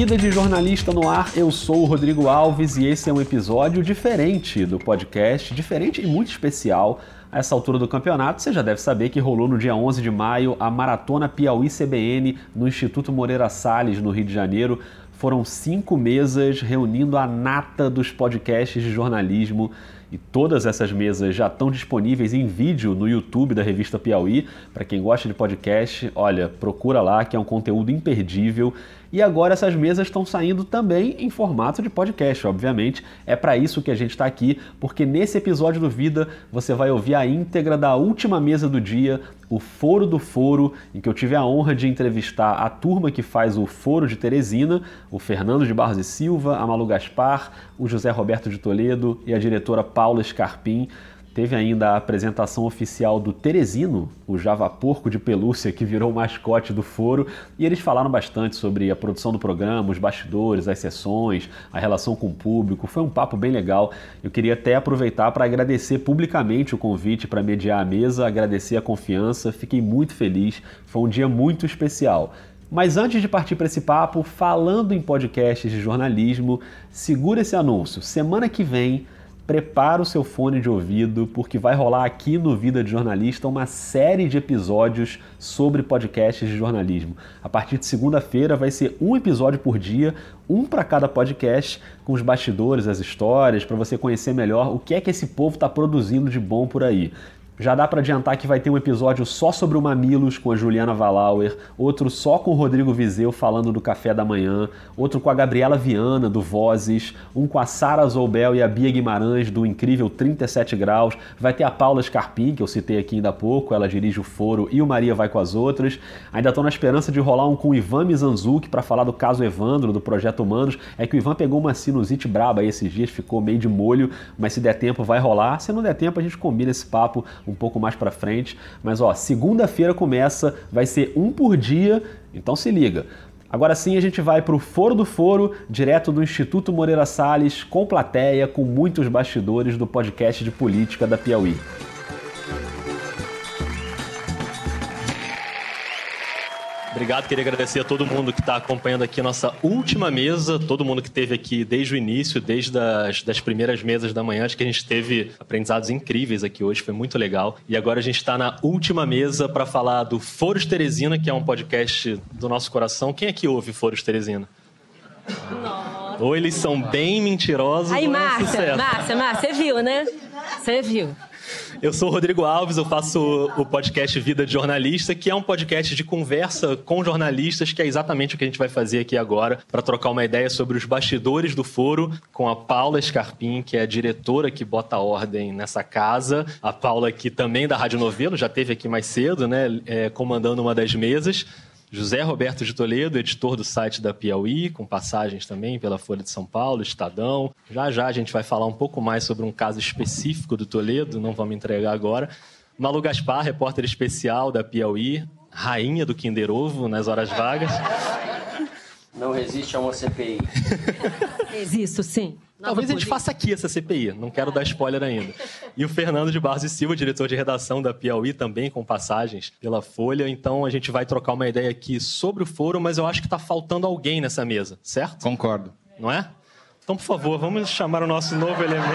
Vida de Jornalista no Ar, eu sou o Rodrigo Alves e esse é um episódio diferente do podcast, diferente e muito especial. A essa altura do campeonato, você já deve saber que rolou no dia 11 de maio a Maratona Piauí CBN no Instituto Moreira Salles, no Rio de Janeiro. Foram cinco mesas reunindo a nata dos podcasts de jornalismo e todas essas mesas já estão disponíveis em vídeo no YouTube da revista Piauí. Para quem gosta de podcast, olha, procura lá que é um conteúdo imperdível. E agora essas mesas estão saindo também em formato de podcast, obviamente. É para isso que a gente está aqui, porque nesse episódio do Vida você vai ouvir a íntegra da última mesa do dia, o Foro do Foro, em que eu tive a honra de entrevistar a turma que faz o Foro de Teresina, o Fernando de Barros e Silva, a Malu Gaspar, o José Roberto de Toledo e a diretora Paula Scarpim. Teve ainda a apresentação oficial do Teresino, o Java Porco de pelúcia que virou o mascote do foro, e eles falaram bastante sobre a produção do programa, os bastidores, as sessões, a relação com o público. Foi um papo bem legal. Eu queria até aproveitar para agradecer publicamente o convite para mediar a mesa, agradecer a confiança. Fiquei muito feliz. Foi um dia muito especial. Mas antes de partir para esse papo, falando em podcasts de jornalismo, segura esse anúncio. Semana que vem prepara o seu fone de ouvido, porque vai rolar aqui no Vida de Jornalista uma série de episódios sobre podcasts de jornalismo. A partir de segunda-feira vai ser um episódio por dia, um para cada podcast, com os bastidores, as histórias, para você conhecer melhor o que é que esse povo está produzindo de bom por aí. Já dá para adiantar que vai ter um episódio só sobre o Mamilos com a Juliana Valauer, outro só com o Rodrigo Vizeu falando do café da manhã, outro com a Gabriela Viana do Vozes, um com a Sara Zoubel e a Bia Guimarães do incrível 37 graus, vai ter a Paula Scarpim, que eu citei aqui ainda há pouco, ela dirige o Foro e o Maria vai com as outras. Ainda estou na esperança de rolar um com o Ivan Mizanzuki para falar do caso Evandro, do Projeto Humanos. É que o Ivan pegou uma sinusite braba esses dias, ficou meio de molho, mas se der tempo vai rolar. Se não der tempo a gente combina esse papo um pouco mais para frente. Mas ó, segunda-feira começa, vai ser um por dia, então se liga. Agora sim a gente vai para o Foro do Foro, direto do Instituto Moreira Salles, com plateia, com muitos bastidores do podcast de política da Piauí. Obrigado, queria agradecer a todo mundo que está acompanhando aqui a nossa última mesa, todo mundo que esteve aqui desde o início, desde as das primeiras mesas da manhã. Acho que a gente teve aprendizados incríveis aqui hoje, foi muito legal. E agora a gente está na última mesa para falar do Foros Teresina, que é um podcast do nosso coração. Quem aqui ouve Foros Teresina? Nossa. Ou eles são bem mentirosos. Aí, Márcia, Márcia, Márcia, você viu, né? Você viu. Eu sou o Rodrigo Alves, eu faço o podcast Vida de Jornalista, que é um podcast de conversa com jornalistas, que é exatamente o que a gente vai fazer aqui agora, para trocar uma ideia sobre os bastidores do foro com a Paula Scarpim, que é a diretora que bota ordem nessa casa. A Paula, aqui também da Rádio Novelo, já teve aqui mais cedo, né, é, comandando uma das mesas. José Roberto de Toledo, editor do site da Piauí, com passagens também pela Folha de São Paulo, Estadão. Já já a gente vai falar um pouco mais sobre um caso específico do Toledo, não vamos entregar agora. Malu Gaspar, repórter especial da Piauí, rainha do Kinder Ovo nas horas vagas. Não resiste a uma CPI. Resisto, sim. Talvez a gente faça aqui essa CPI, não quero dar spoiler ainda. E o Fernando de Barros e Silva, diretor de redação da Piauí, também com passagens pela Folha. Então a gente vai trocar uma ideia aqui sobre o foro, mas eu acho que está faltando alguém nessa mesa, certo? Concordo. Não é? Então, por favor, vamos chamar o nosso novo elemento.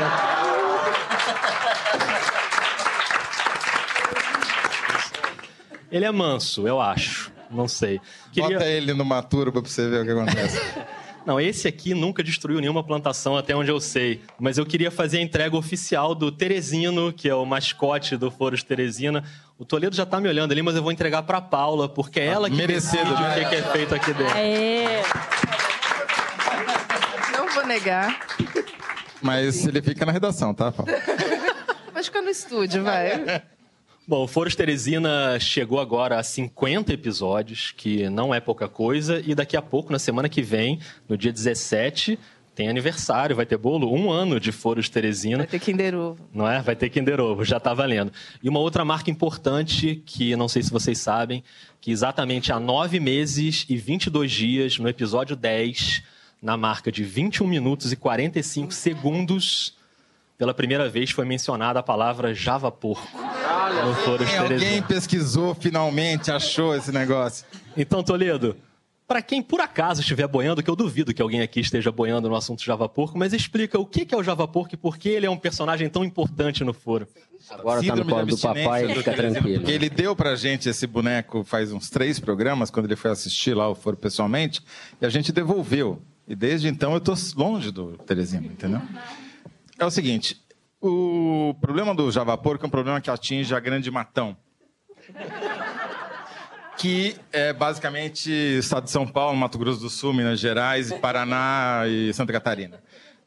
Ele é manso, eu acho. Não sei. Queria... Bota ele numa turba pra você ver o que acontece. Não, esse aqui nunca destruiu nenhuma plantação, até onde eu sei. Mas eu queria fazer a entrega oficial do Teresino, que é o mascote do Foro de Teresina. O Toledo já tá me olhando ali, mas eu vou entregar pra Paula, porque é ela que Merecido, decide né? o que é feito aqui dentro. Aê. Não vou negar. Mas ele fica na redação, tá, Paula? Mas fica no estúdio, vai. Bom, o Foros Teresina chegou agora a 50 episódios, que não é pouca coisa, e daqui a pouco, na semana que vem, no dia 17, tem aniversário, vai ter bolo, um ano de Foros Teresina. Vai ter Kinder Ovo. Não é? Vai ter Kinder Ovo, já está valendo. E uma outra marca importante, que não sei se vocês sabem, que exatamente há nove meses e 22 dias, no episódio 10, na marca de 21 minutos e 45 segundos, pela primeira vez foi mencionada a palavra Java Porco no Foros Alguém, alguém pesquisou, finalmente achou esse negócio. Então, Toledo, Para quem por acaso estiver boiando, que eu duvido que alguém aqui esteja boiando no assunto Java Porco, mas explica o que é o Java Porco e por que ele é um personagem tão importante no foro. Agora tá no Síndrome colo do papai, do fica tranquilo. Porque ele deu pra gente esse boneco faz uns três programas, quando ele foi assistir lá o Foro pessoalmente, e a gente devolveu. E desde então eu tô longe do Teresino, entendeu? É o seguinte, o problema do Java Porco é um problema que atinge a Grande Matão. Que é basicamente estado de São Paulo, Mato Grosso do Sul, Minas Gerais, Paraná e Santa Catarina.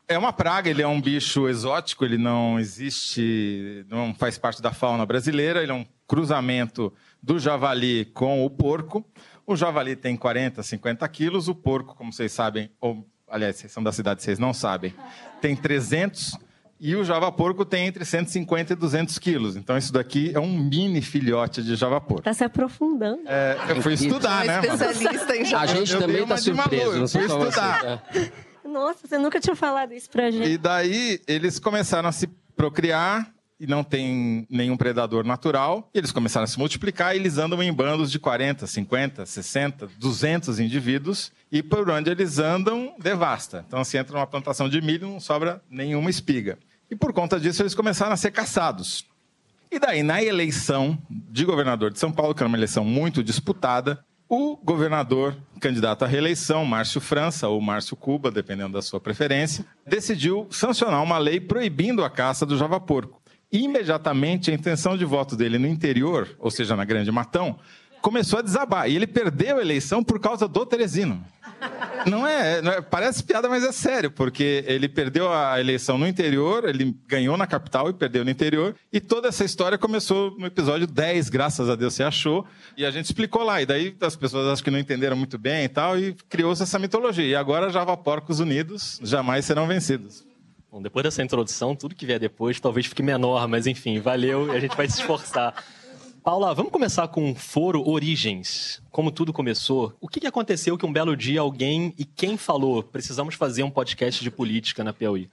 É uma praga, ele é um bicho exótico, ele não existe, não faz parte da fauna brasileira, ele é um cruzamento do javali com o porco. O javali tem 40, 50 quilos, o porco, como vocês sabem, ou, aliás, vocês são da cidade, vocês não sabem, tem 300 e o java porco tem entre 150 e 200 quilos. Então isso daqui é um mini filhote de java porco. Tá se aprofundando. É, eu fui estudar, né? Especialista em A Java. gente eu também tá maluco, surpreso, sei fui estudar. É. Nossa, você nunca tinha falado isso pra gente. E daí eles começaram a se procriar e não tem nenhum predador natural. E eles começaram a se multiplicar e eles andam em bandos de 40, 50, 60, 200 indivíduos. E por onde eles andam, devasta. Então, se entra numa plantação de milho, não sobra nenhuma espiga. E por conta disso, eles começaram a ser caçados. E daí, na eleição de governador de São Paulo, que era uma eleição muito disputada, o governador candidato à reeleição, Márcio França ou Márcio Cuba, dependendo da sua preferência, decidiu sancionar uma lei proibindo a caça do javaporco. Imediatamente, a intenção de voto dele no interior, ou seja, na Grande Matão, começou a desabar. E ele perdeu a eleição por causa do Teresino. Não é, não é- parece piada, mas é sério, porque ele perdeu a eleição no interior, ele ganhou na capital e perdeu no interior, e toda essa história começou no episódio 10, graças a Deus você achou, e a gente explicou lá, e daí as pessoas acho que não entenderam muito bem e tal, e criou-se essa mitologia. E agora Java Porcos Unidos jamais serão vencidos. Bom, depois dessa introdução, tudo que vier depois talvez fique menor, mas enfim, valeu e a gente vai se esforçar. Paula, vamos começar com o Foro Origens. Como tudo começou, o que aconteceu que um belo dia alguém e quem falou precisamos fazer um podcast de política na Piauí?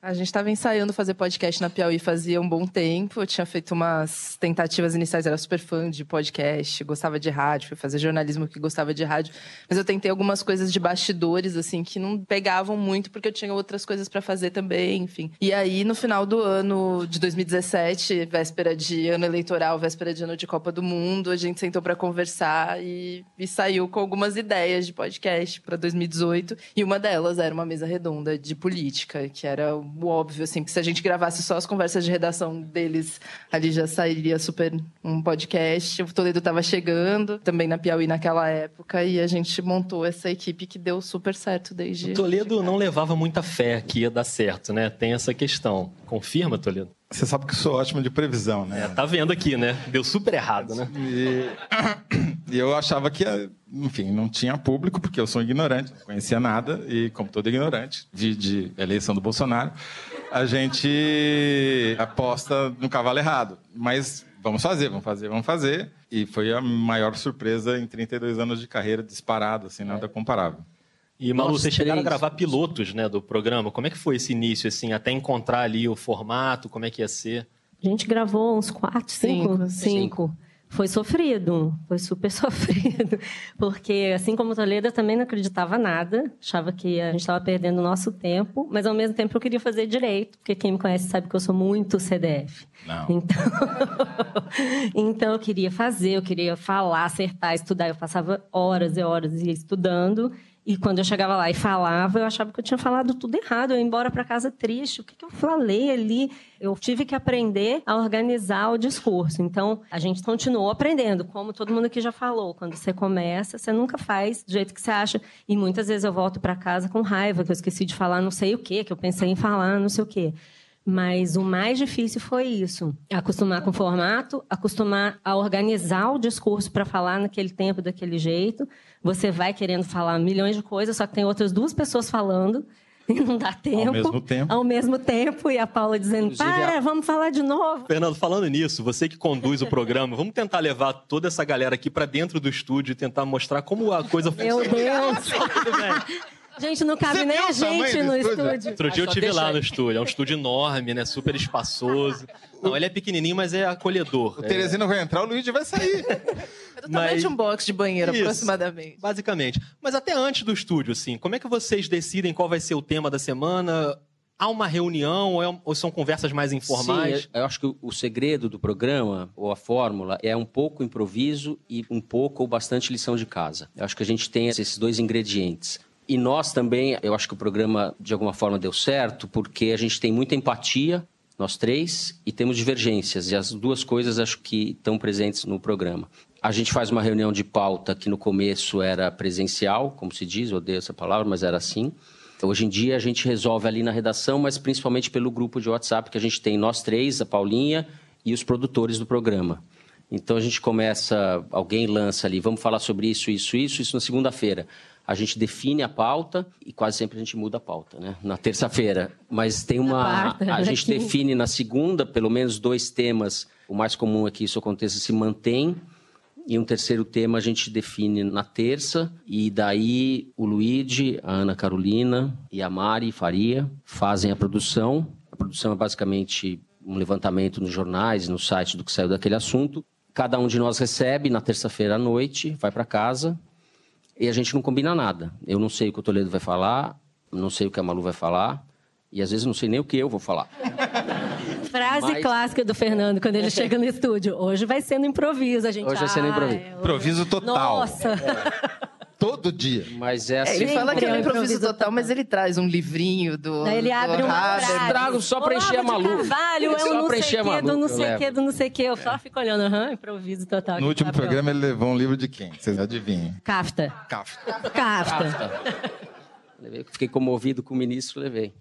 A gente estava ensaiando fazer podcast na Piauí fazia um bom tempo. Eu tinha feito umas tentativas iniciais, era super fã de podcast, gostava de rádio, fui fazer jornalismo que gostava de rádio. Mas eu tentei algumas coisas de bastidores, assim, que não pegavam muito, porque eu tinha outras coisas para fazer também, enfim. E aí, no final do ano de 2017, véspera de ano eleitoral, véspera de ano de Copa do Mundo, a gente sentou para conversar e, e saiu com algumas ideias de podcast para 2018. E uma delas era uma mesa redonda de política, que era o óbvio, assim, que se a gente gravasse só as conversas de redação deles, ali já sairia super um podcast. O Toledo estava chegando, também na Piauí naquela época, e a gente montou essa equipe que deu super certo desde. O Toledo não levava muita fé que ia dar certo, né? Tem essa questão. Confirma, Toledo? Você sabe que eu sou ótimo de previsão, né? É, tá vendo aqui, né? Deu super errado, né? E, e eu achava que, enfim, não tinha público, porque eu sou ignorante, não conhecia nada, e como todo ignorante, de, de eleição do Bolsonaro, a gente aposta no cavalo errado. Mas vamos fazer, vamos fazer, vamos fazer. E foi a maior surpresa em 32 anos de carreira disparado, assim, nada comparável. E, Malu, Nós vocês chegaram a três. gravar pilotos, né, do programa. Como é que foi esse início, assim, até encontrar ali o formato, como é que ia ser? A gente gravou uns quatro, cinco, Cinco. cinco. Foi sofrido, foi super sofrido. Porque, assim como o Toledo, eu também não acreditava nada. Achava que a gente estava perdendo o nosso tempo. Mas, ao mesmo tempo, eu queria fazer direito. Porque quem me conhece sabe que eu sou muito CDF. Não. Então, então eu queria fazer, eu queria falar, acertar, estudar. Eu passava horas e horas estudando. E quando eu chegava lá e falava, eu achava que eu tinha falado tudo errado. Eu ia embora para casa triste. O que, que eu falei ali? Eu tive que aprender a organizar o discurso. Então, a gente continuou aprendendo. Como todo mundo aqui já falou, quando você começa, você nunca faz do jeito que você acha. E muitas vezes eu volto para casa com raiva, que eu esqueci de falar não sei o quê, que eu pensei em falar não sei o quê. Mas o mais difícil foi isso: acostumar com o formato, acostumar a organizar o discurso para falar naquele tempo, daquele jeito. Você vai querendo falar milhões de coisas, só que tem outras duas pessoas falando. E não dá tempo. mesmo tempo. Ao mesmo tempo. E a Paula dizendo: Inclusive, para, a- vamos falar de novo. Fernando, falando nisso, você que conduz o programa, vamos tentar levar toda essa galera aqui para dentro do estúdio e tentar mostrar como a coisa Meu funciona. Deus! Gente, não cabe Você nem viu a gente no estúdio? estúdio. Outro dia Ah, eu deixa lá aí. no estúdio. É um estúdio enorme, né? Super espaçoso. Não, ele é pequenininho, mas é acolhedor. O É- Teresino vai entrar, o Luigi vai sair. O tamanho Mas- um box de banheiro, Isso. aproximadamente. Basicamente. Mas até antes do estúdio, assim, como é que vocês decidem qual vai ser o tema da semana? Há uma reunião ou, é- ou são conversas mais informais? Sim, eu eu acho que o segredo do programa, ou a fórmula, é um pouco improviso e um pouco ou bastante lição de casa. Eu acho que a gente tem esses dois ingredientes. E nós também, eu acho que o programa, de alguma forma, deu certo, porque a gente tem muita empatia, nós três, e temos divergências. E as duas coisas acho que estão presentes no programa. A gente faz uma reunião de pauta que no começo era presencial, como se diz, odeio essa palavra, mas era assim. Hoje em dia a gente resolve ali na redação, mas principalmente pelo grupo de WhatsApp que a gente tem nós três, a Paulinha e os produtores do programa. Então a gente começa, alguém lança ali, vamos falar sobre isso, isso, isso, isso na segunda-feira. A gente define a pauta e quase sempre a gente muda a pauta, né? Na terça-feira. Mas tem uma. quarta, a na gente define na segunda, pelo menos dois temas. O mais comum é que isso aconteça se mantém. E um terceiro tema a gente define na terça, e daí o Luigi, a Ana Carolina e a Mari Faria fazem a produção. A produção é basicamente um levantamento nos jornais, no site do que saiu daquele assunto. Cada um de nós recebe na terça-feira à noite, vai para casa, e a gente não combina nada. Eu não sei o que o Toledo vai falar, não sei o que a Malu vai falar, e às vezes não sei nem o que eu vou falar. Frase Mas- clássica do Fernando quando ele chega no estúdio. Hoje vai ser no improviso, a gente. Hoje vai ser no "Ah, improviso." é, Improviso total. Nossa! Todo dia. Mas é É, assim. ele fala que é um é um improviso improviso total, mas ele traz um livrinho do. Daí ele do abre Haber. frase. trago só pra encher a Olavo de Malu. Carvalho é um não sei a que, do não eu sei levo. que, do não sei que. Eu só fico olhando, aham, improviso total. No último Tá programa ele levou um livro de quem? Vocês adivinham? Kafta. Kafka. Kafta. Levei, Fiquei comovido com o ministro, levei.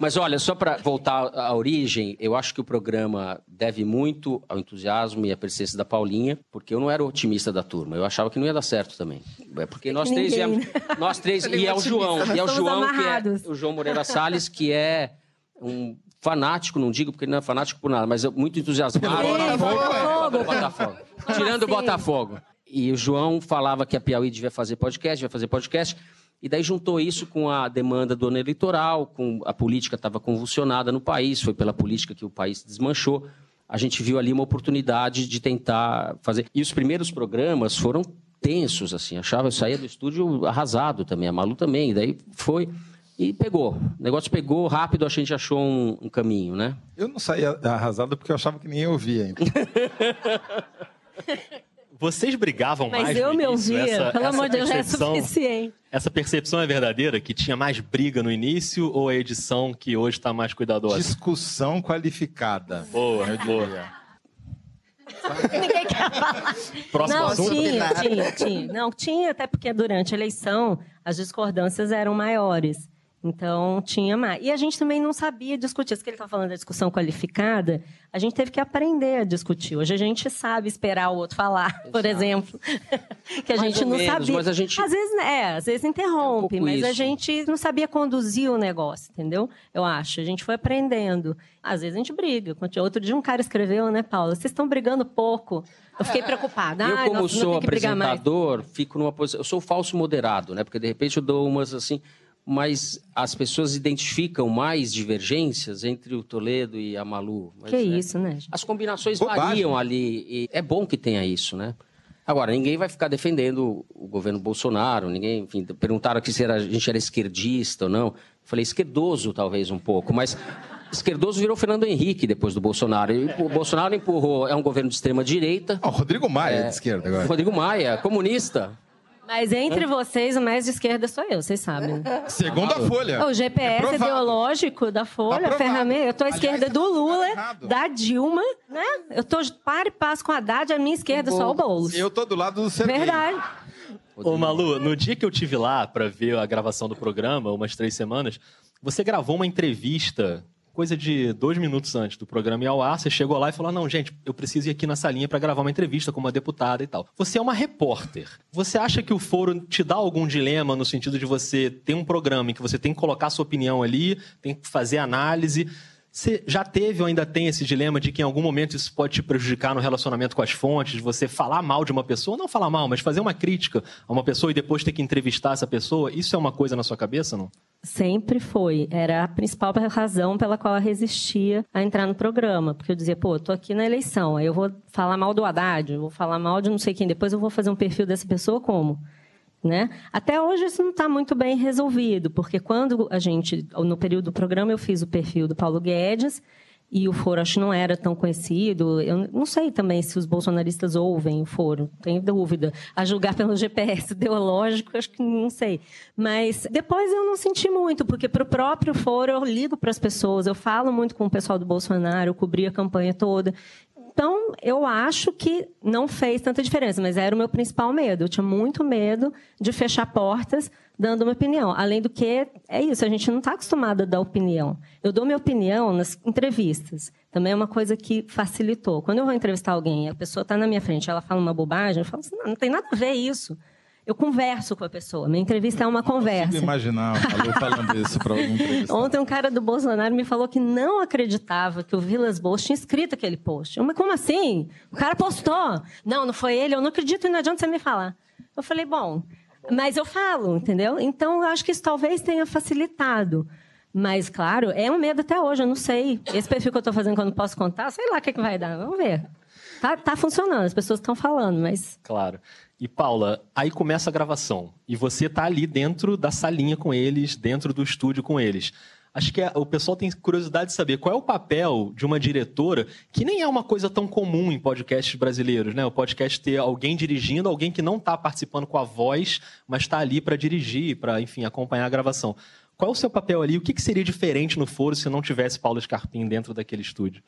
Mas olha, só para voltar à origem, eu acho que o programa deve muito ao entusiasmo e à persistência da Paulinha, porque eu não era otimista da turma. Eu achava que não ia dar certo também. É porque nós três Ninguém, viemos, nós três e é é o João, e é o João que é o João Moreira Salles, que é um fanático, não digo porque ele não é fanático por nada, mas é muito entusiasmado. Ei, Botafogo, Botafogo. Como Tirando o assim? Botafogo. E o João falava que a Piauí devia fazer podcast, devia fazer podcast. E daí juntou isso com a demanda do ano eleitoral, com a política estava convulsionada no país, foi pela política que o país desmanchou. A gente viu ali uma oportunidade de tentar fazer. E os primeiros programas foram tensos, assim. Achava, eu saía do estúdio arrasado também, a Malu também. E daí foi e pegou. O negócio pegou rápido, a gente achou um, um caminho, né? Eu não saía arrasado porque eu achava que ninguém ouvia ainda. Vocês brigavam Mas mais eu no me início? ouvia. Essa- Pelo essa amor de Deus, já é percepção- suficiente. Essa percepção é verdadeira? Que tinha mais briga no início ou a edição que hoje está mais cuidadosa? Discussão qualificada. Boa, eu boa. Ninguém quer falar. Próximo não, assunto. tinha, tinha, tinha. Não, tinha, até porque durante a eleição as discordâncias eram maiores. Então, tinha mais. E a gente também não sabia discutir. Isso que ele está falando da discussão qualificada, a gente teve que aprender a discutir. Hoje a gente sabe esperar o outro falar, por exemplo. que a Mais gente não menos, sabia. mas a gente- Às vezes, é, às vezes interrompe, É um mas a isso. gente não sabia conduzir o negócio, entendeu? Eu acho. A gente foi aprendendo. Às vezes a gente briga. Outro dia um cara escreveu, né, Paula? Vocês estão brigando pouco. Eu fiquei preocupada. Eu, Ai, como nossa, sou apresentador, fico numa posição. Eu sou falso moderado, né? Porque de repente eu dou umas assim. Mas as pessoas identificam mais divergências entre o Toledo e a Malu. Mas, Que é, isso, né? gente? As combinações Bobagem. variam ali. E é bom que tenha isso, né? Agora, ninguém vai ficar defendendo o governo Bolsonaro, ninguém, enfim, perguntaram aqui se era- a gente era esquerdista ou não. Eu falei, esquerdoso talvez um pouco, mas esquerdoso virou Fernando Henrique depois do Bolsonaro. E o Bolsonaro empurrou, é um governo de extrema direita. O Rodrigo Maia é de esquerda agora. Rodrigo Maia, comunista. Mas entre vocês, o mais de esquerda sou eu, vocês sabem. Segundo a Folha. O GPS É ideológico da Folha, Aprovado. ferramenta. Eu tô à Aliás, esquerda tá do Lula, errado. da Dilma, né? Eu tô para e passo com a Haddad, a minha esquerda só o Boulos. Eu tô do lado do Serguei. Verdade. Ô, Malu, no dia que eu tive lá para ver a gravação do programa, umas três semanas, você gravou uma entrevista, coisa de dois minutos antes do programa ir ao ar. Você chegou lá e falou: Não, gente, eu preciso ir aqui na salinha para gravar uma entrevista com uma deputada e tal. Você é uma repórter. Você acha que o foro te dá algum dilema no sentido de você ter um programa em que você tem que colocar sua opinião ali, tem que fazer análise? Você já teve ou ainda tem esse dilema de que em algum momento isso pode te prejudicar no relacionamento com as fontes, você falar mal de uma pessoa, não falar mal, mas fazer uma crítica a uma pessoa e depois ter que entrevistar essa pessoa? Isso é uma coisa na sua cabeça, não? Sempre foi. Era a principal razão pela qual eu resistia a entrar no programa. Porque eu dizia, pô, eu tô aqui na eleição, aí eu vou falar mal do Haddad, vou falar mal de não sei quem, depois eu vou fazer um perfil dessa pessoa como? Né? Até hoje isso não está muito bem resolvido, porque quando a gente, no período do programa, eu fiz o perfil do Paulo Guedes e o foro acho que não era tão conhecido. Eu não sei também se os bolsonaristas ouvem o foro, tenho dúvida. A julgar pelo GPS ideológico, acho que não sei. Mas depois eu não senti muito, porque para o próprio foro eu ligo para as pessoas, eu falo muito com o pessoal do Bolsonaro, eu cobri a campanha toda. Então, eu acho que não fez tanta diferença, mas era o meu principal medo. Eu tinha muito medo de fechar portas dando uma opinião. Além do que, é isso, a gente não está acostumado a dar opinião. Eu dou minha opinião nas entrevistas. Também é uma coisa que facilitou. Quando eu vou entrevistar alguém, a pessoa está na minha frente, ela fala uma bobagem, eu falo assim, não, não tem nada a ver isso eu converso com a pessoa. Minha entrevista é uma conversa. Eu imaginar eu falando isso para algum. Ontem um cara do Bolsonaro me falou que não acreditava que o Vilas Boas tinha escrito aquele post. Eu, mas como assim? O cara postou. Não, não foi ele. Eu não acredito e não adianta você me falar. Eu falei, bom, mas eu falo, entendeu? Então, eu acho que isso talvez tenha facilitado. Mas, claro, é um medo até hoje, eu não sei. Esse perfil que eu estou fazendo quando posso contar, sei lá o que, que vai dar. Vamos ver. Tá, tá funcionando, as pessoas estão falando, mas. Claro. E Paula, aí começa a gravação e você está ali dentro da salinha com eles, dentro do estúdio com eles. Acho que o pessoal tem curiosidade de saber qual é o papel de uma diretora, que nem é uma coisa tão comum em podcasts brasileiros, né? O podcast ter alguém dirigindo, alguém que não está participando com a voz, mas está ali para dirigir, para, enfim, acompanhar a gravação. Qual é o seu papel ali? O que, que seria diferente no foro se não tivesse Paula Scarpim dentro daquele estúdio?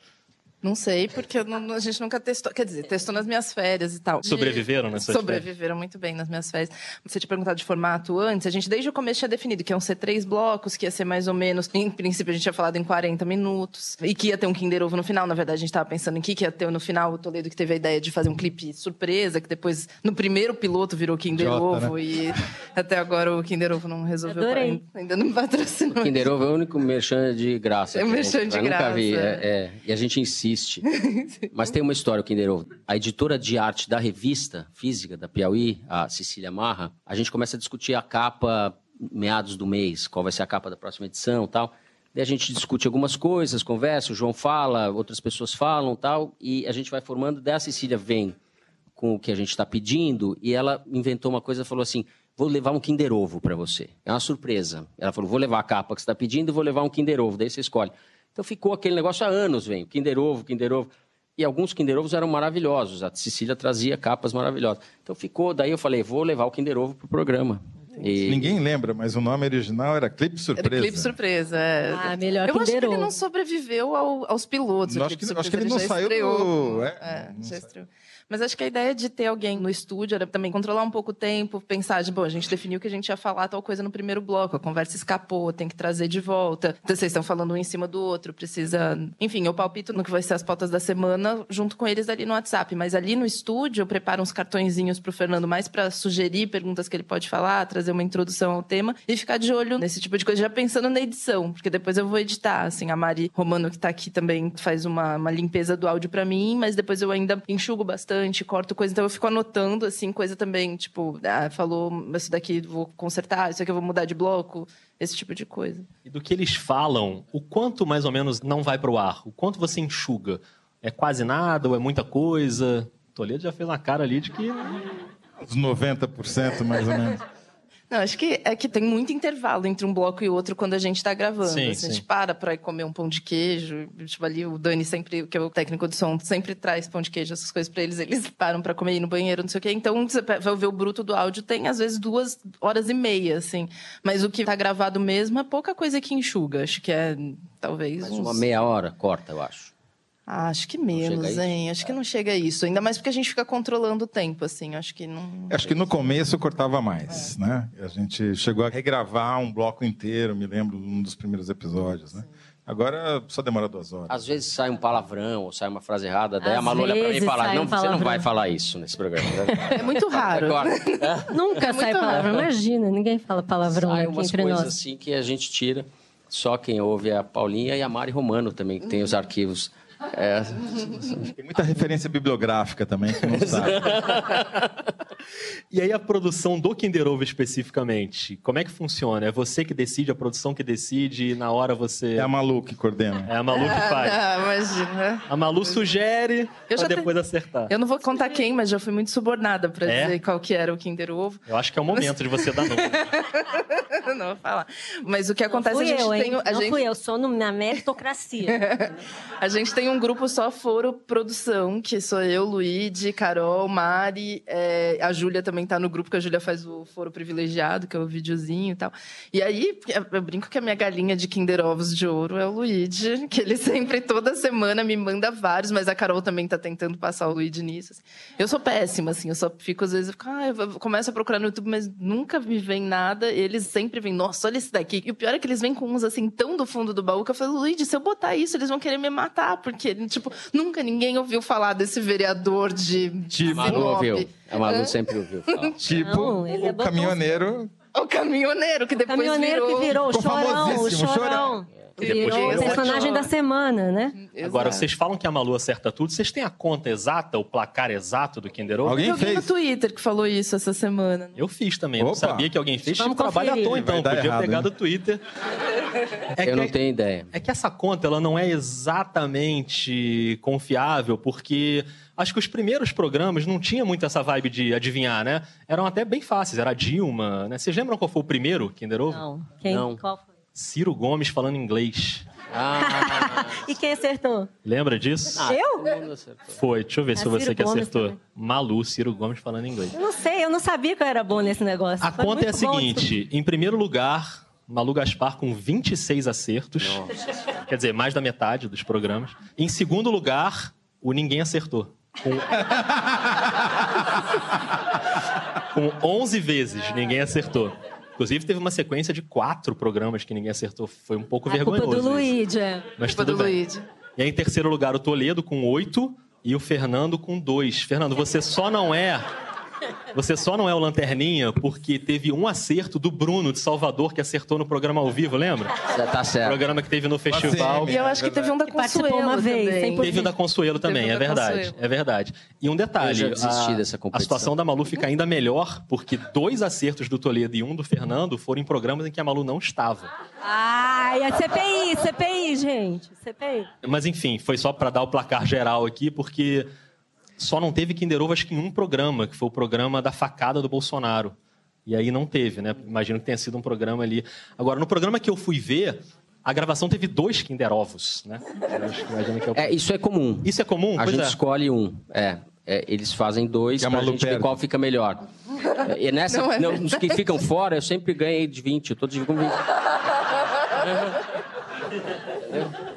Não sei, porque não, a gente nunca testou. Quer dizer, testou nas minhas férias e tal. Sobreviveram nessas Sobreviveram muito bem nas minhas férias. Você tinha perguntado de formato antes. A gente, desde o começo, tinha definido que iam ser três blocos, que ia ser mais ou menos. Em princípio, a gente tinha falado em 40 minutos. E que ia ter um Kinder Ovo no final. Na verdade, a gente estava pensando em que, que ia ter no final. O Toledo que teve a ideia de fazer um clipe surpresa, que depois, no primeiro piloto, virou Kinder Jota, Ovo. Né? E até agora o Kinder Ovo não resolveu. Adorei. Ainda não patrocinou. O Kinder Ovo é o único merchan de graça. É um merchan de eu graça. Nunca vi. É, é. E a gente insiste. Mas tem uma história, o Kinder Ovo. A editora de arte da revista física da Piauí, a Cecília Marra, a gente começa a discutir a capa meados do mês, qual vai ser a capa da próxima edição tal. Daí a gente discute algumas coisas, conversa, o João fala, outras pessoas falam tal, e a gente vai formando. Daí a Cecília vem com o que a gente está pedindo, e ela inventou uma coisa, falou assim, vou levar um Kinder Ovo para você. É uma surpresa. Ela falou, vou levar a capa que você está pedindo e vou levar um Kinder Ovo. Daí você escolhe. Então ficou aquele negócio há anos, vem, Kinder Ovo, Kinder Ovo. E alguns Kinder Ovos eram maravilhosos. A Cecília trazia capas maravilhosas. Então ficou, daí eu falei, vou levar o Kinder Ovo pro programa. E... Ninguém lembra, mas o nome original era Clipe Surpresa. Era Clipe Surpresa, é. Ah, melhor Eu Kinder acho que ele não sobreviveu ao, aos pilotos. Eu acho que, acho que ele não já saiu estreou. do... É, É, não já saiu. estreou. Mas acho que a ideia de ter alguém no estúdio era também controlar um pouco o tempo, pensar de, bom, a gente definiu que a gente ia falar tal coisa no primeiro bloco, a conversa escapou, tem que trazer de volta. Então, vocês estão falando um em cima do outro, precisa... Enfim, eu palpito no que vai ser as pautas da semana junto com eles ali no WhatsApp. Mas ali no estúdio, eu preparo uns cartõezinhos pro Fernando mais para sugerir perguntas que ele pode falar, trazer uma introdução ao tema e ficar de olho nesse tipo de coisa, já pensando na edição, porque depois eu vou editar. Assim, a Mari Romano, que tá aqui também, faz uma, uma limpeza do áudio para mim, mas depois eu ainda enxugo bastante, corto coisa. Então eu fico anotando, assim, coisa também, tipo, ah, falou isso daqui vou consertar, isso aqui eu vou mudar de bloco, esse tipo de coisa. E do que eles falam, o quanto mais ou menos não vai para o ar? O quanto você enxuga? É quase nada ou é muita coisa? Toledo já fez uma cara ali de que. Uns 90% mais ou menos. Não, acho que é que tem muito intervalo entre um bloco e outro quando a gente tá gravando. Sim, Assim, A sim. gente para pra ir comer um pão de queijo. Tipo, ali o Dani sempre, que é o técnico de som, sempre traz pão de queijo, essas coisas pra eles. Eles param pra comer ir no banheiro, não sei o quê. Então, você vai ver o bruto do áudio, tem às vezes duas horas e meia, assim. Mas o que tá gravado mesmo é pouca coisa que enxuga. Acho que é, talvez, Mais uns... uma meia hora, corta, eu acho. Ah, acho que menos, hein? Acho que não chega a isso. Ainda mais porque a gente fica controlando o tempo, assim. Acho que não... Acho que no começo cortava mais, né? A gente chegou a regravar um bloco inteiro, me lembro, um dos primeiros episódios, né? Agora só demora duas horas. Às vezes sai um palavrão ou sai uma frase errada, daí Às a Malu olha pra mim e fala: sai não, um você não palavrão." vai falar isso nesse programa. né?" É muito raro. Corta. Nunca sai muito palavrão. Imagina, ninguém fala palavrão Sai aqui umas entre coisas nós. assim que a gente tira. Só quem ouve é a Paulinha e a Mari Romano também, que tem os arquivos. É, Tem muita referência bibliográfica também, que não sabe. E aí a produção do Kinder Ovo especificamente, como é que funciona? É você que decide, a produção que decide, e na hora você... É a Malu que coordena. É a Malu que faz. Ah, imagina. A Malu sugere Eu pra já depois acertar. Eu não vou contar quem, mas já fui muito subornada pra É? dizer qual que era o Kinder Ovo. Eu acho que é o momento de você dar nome. não vou falar. Mas o que Não acontece, fui a gente eu, hein? tem... um- A não gente, fui eu, sou na meritocracia. A gente tem um grupo só Foro Produção, que sou eu, Luíde, Carol, Mari. é, a Júlia também tá no grupo, que a Júlia faz o Foro Privilegiado, que é o videozinho e tal. E aí, eu brinco que a minha galinha de Kinder Ovos de Ouro é o Luíde, que ele sempre, toda semana, me manda vários, mas a Carol também tá tentando passar o Luíde nisso. assim. Eu sou péssima, assim, eu só fico, às vezes, eu fico, ah, eu começo a procurar no YouTube, mas nunca me vem nada. Eles sempre vêm, nossa, olha esse daqui. E o pior é que eles vêm com uns, assim, tão do fundo do baú, que eu falo, Luíde, se eu botar isso, eles vão querer me matar, porque, tipo, nunca ninguém ouviu falar desse vereador de. Tipo, ouviu. A Malu sempre ouviu falar. Tipo, Não, ele o caminhoneiro. O caminhoneiro, que depois Caminhoneiro virou... que virou o ficou chorão, o famosíssimo, chorão. Chorão. E depois Virou o virou personagem da semana, né? Agora, Exato. vocês falam que a Malu acerta tudo. Vocês têm a conta exata, o placar exato do Kinder Ovo? Alguém Tem alguém fez? no Twitter que falou isso essa semana. Eu fiz também. Eu não Opa. sabia que alguém fez. Vamos Tipo, trabalho à conferir. toa, então. Dar Podia errado, pegar hein? do Twitter. É Eu que- não tenho ideia. É que essa conta ela não é exatamente confiável, porque acho que os primeiros programas não tinha muito essa vibe de adivinhar, né? Eram até bem fáceis. Era a Dilma, né? Vocês lembram qual foi o primeiro Kinder Ovo? Não. Quem? Não. Qual foi? Ciro Gomes falando inglês. Ah, E quem acertou? Lembra disso? Eu? mundo acertou. Foi, deixa eu ver se É foi você que Gomes acertou. também. Malu, Ciro Gomes falando inglês. Eu não sei, eu não sabia que eu era bom nesse negócio. A Foi conta é a seguinte: em primeiro lugar, Malu Gaspar com 26 acertos. Quer dizer, mais da metade dos programas. Em segundo lugar, o Ninguém Acertou. Com... com 11 vezes ninguém acertou. Inclusive, teve uma sequência de quatro programas que ninguém acertou. Foi um pouco A culpa vergonhoso. do isso. Luigi, é. Mas Culpa tudo do bem. Luigi. E aí, em terceiro lugar, o Toledo com oito e o Fernando com dois. Fernando, você só não é. Você só não é o Lanterninha porque teve um acerto do Bruno de Salvador que acertou no programa ao vivo, lembra? Já tá certo. programa que teve no festival. E eu acho que teve um da Consuelo uma vez, também. Teve o da Consuelo também, o é da verdade. Consuelo. É verdade. E um detalhe. A. A situação da Malu fica ainda melhor porque dois acertos do Toledo e um do Fernando foram em programas em que a Malu não estava. Ai, é CPI, CPI, gente. CPI. Mas enfim, foi só para dar o placar geral aqui, porque só não teve Kinder Ovo acho que em um programa, que foi o programa da facada do Bolsonaro. E aí não teve, né? Imagino que tenha sido um programa ali. Agora, no programa que eu fui ver, a gravação teve dois Kinder Ovos, né? Eu é o- É, isso é comum. Isso é comum? A Pois gente é. escolhe um. É. É, eles fazem dois E a gente ver qual fica melhor. É, E nessa, Não é não, os que ficam fora, eu sempre ganhei de 20. Eu tô de com 20.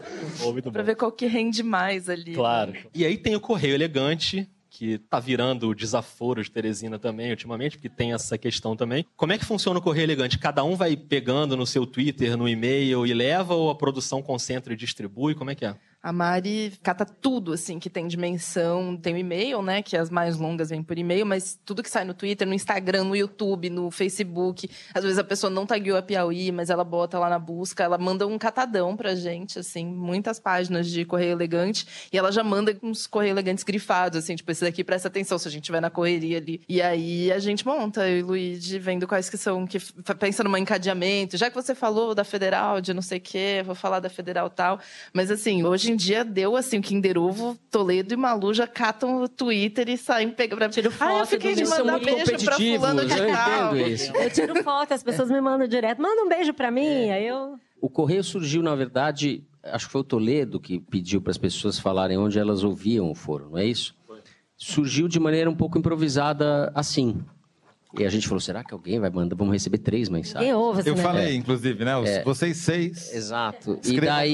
Oh, muito Pra bom. ver qual que rende mais ali. Claro. E aí tem o Correio Elegante, que tá virando o desaforo de Teresina também, ultimamente, porque tem essa questão também. Como é que funciona o Correio Elegante? Cada um vai pegando no seu Twitter, no e-mail e leva, ou a produção concentra e distribui? Como é que é? A Mari cata tudo, assim, que tem dimensão. Tem o e-mail, né? Que as mais longas vêm por e-mail, mas tudo que sai no Twitter, no Instagram, no YouTube, no Facebook. Às vezes a pessoa não tagueou a Piauí, mas ela bota lá na busca. Ela manda um catadão pra gente, assim, muitas páginas de Correio Elegante. E ela já manda uns Correio Elegantes grifados, assim, tipo, esse daqui presta atenção se a gente estiver na correria ali. E aí a gente monta, eu e o Luigi, vendo quais que são, que pensa num encadeamento. Já que você falou da Federal, de não sei o quê, vou falar da Federal tal. Mas assim, hoje em dia deu assim, o Kinder Ovo, Toledo e Malu já catam o Twitter e saem pegando pra Tiro Ah, eu foto fiquei de mandar beijo pra fulano de eu tal. Eu tiro foto, as pessoas me mandam direto. Manda um beijo pra mim, aí eu... O correio surgiu, na verdade, acho que foi o Toledo que pediu para as pessoas falarem onde elas ouviam o foro, não é isso? Surgiu de maneira um pouco improvisada assim. E a gente falou, será que alguém vai mandar? Vamos receber três mensagens. Ouve esse Eu negócio? falei, inclusive, né? Os- Vocês seis. Exato. E daí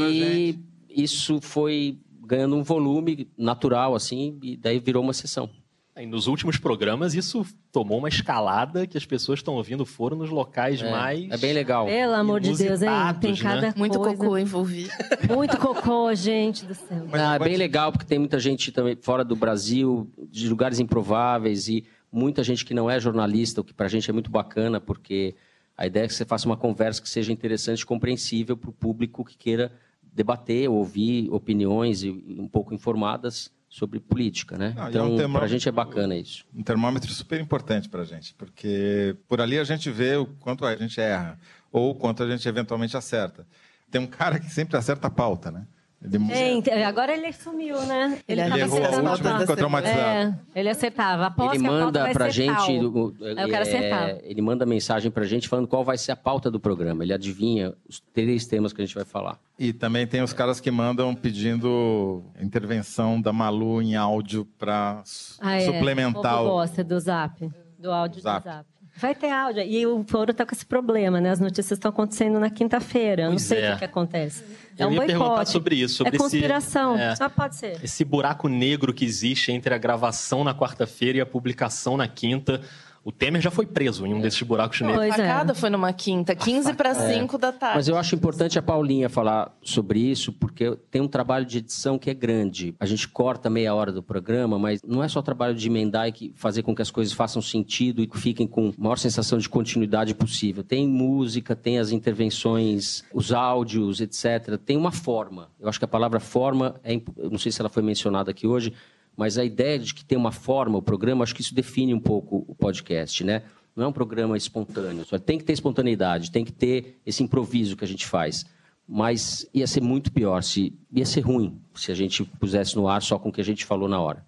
gente. Isso foi ganhando um volume natural, assim, e daí virou uma sessão. E nos últimos programas, isso tomou uma escalada que as pessoas estão ouvindo foram nos locais mais. É bem legal. Pelo amor de Deus, hein? Tem Inusitados, cada né? Muito coisa. cocô envolvido. Muito cocô, gente do céu. Mas Ah, é bem legal, porque tem muita gente também fora do Brasil, de lugares improváveis, e muita gente que não é jornalista, o que pra gente é muito bacana, porque A ideia é que você faça uma conversa que seja interessante e compreensível para o público que queira debater, ouvir opiniões e um pouco informadas sobre política, né? E é um então, termômetro- para a gente é bacana isso. Um termômetro super importante para a gente, porque por ali a gente vê o quanto a gente erra ou o quanto a gente eventualmente acerta. Tem um cara que sempre acerta a pauta, né? Ele, Gente, agora ele sumiu, né? Ele ele errou a última e pauta. ficou traumatizado. É, ele acertava. Ele a manda vai pra gente, tal. o- Aí o cara é, acertava. ele manda mensagem pra gente falando qual vai ser a pauta do programa. Ele adivinha os três temas que a gente vai falar. E também tem os caras que mandam pedindo intervenção da Malu em áudio para Ah, é. suplementar O povo gosta do zap, do áudio Zap. do zap. Vai ter áudio. E o foro tá com esse problema, né? As notícias estão acontecendo na quinta-feira. Não sei é. o que, que acontece. É Eu um ia boicote. perguntar sobre isso, sobre é esse- conspiração. é. Ah, pode ser. Esse buraco negro que existe entre a gravação na quarta-feira e a publicação na quinta. O Temer já foi preso em um desses buracos negros. Pois é. Facada foi numa quinta, 15 para 5 da tarde. Mas eu acho importante a Paulinha falar sobre isso, porque tem um trabalho de edição que é grande. A gente corta meia hora do programa, mas não é só trabalho de emendar e fazer com que as coisas façam sentido e que fiquem com a maior sensação de continuidade possível. Tem música, tem as intervenções, os áudios, etc. Tem uma forma. Eu acho que a palavra forma, é, não sei se ela foi mencionada aqui hoje, mas a ideia de que tem uma forma o programa, acho que isso define um pouco o podcast, né? Não é um programa espontâneo, só tem que ter espontaneidade, tem que ter esse improviso que a gente faz. Mas ia ser muito pior, se ia ser ruim se a gente pusesse no ar só com o que a gente falou na hora.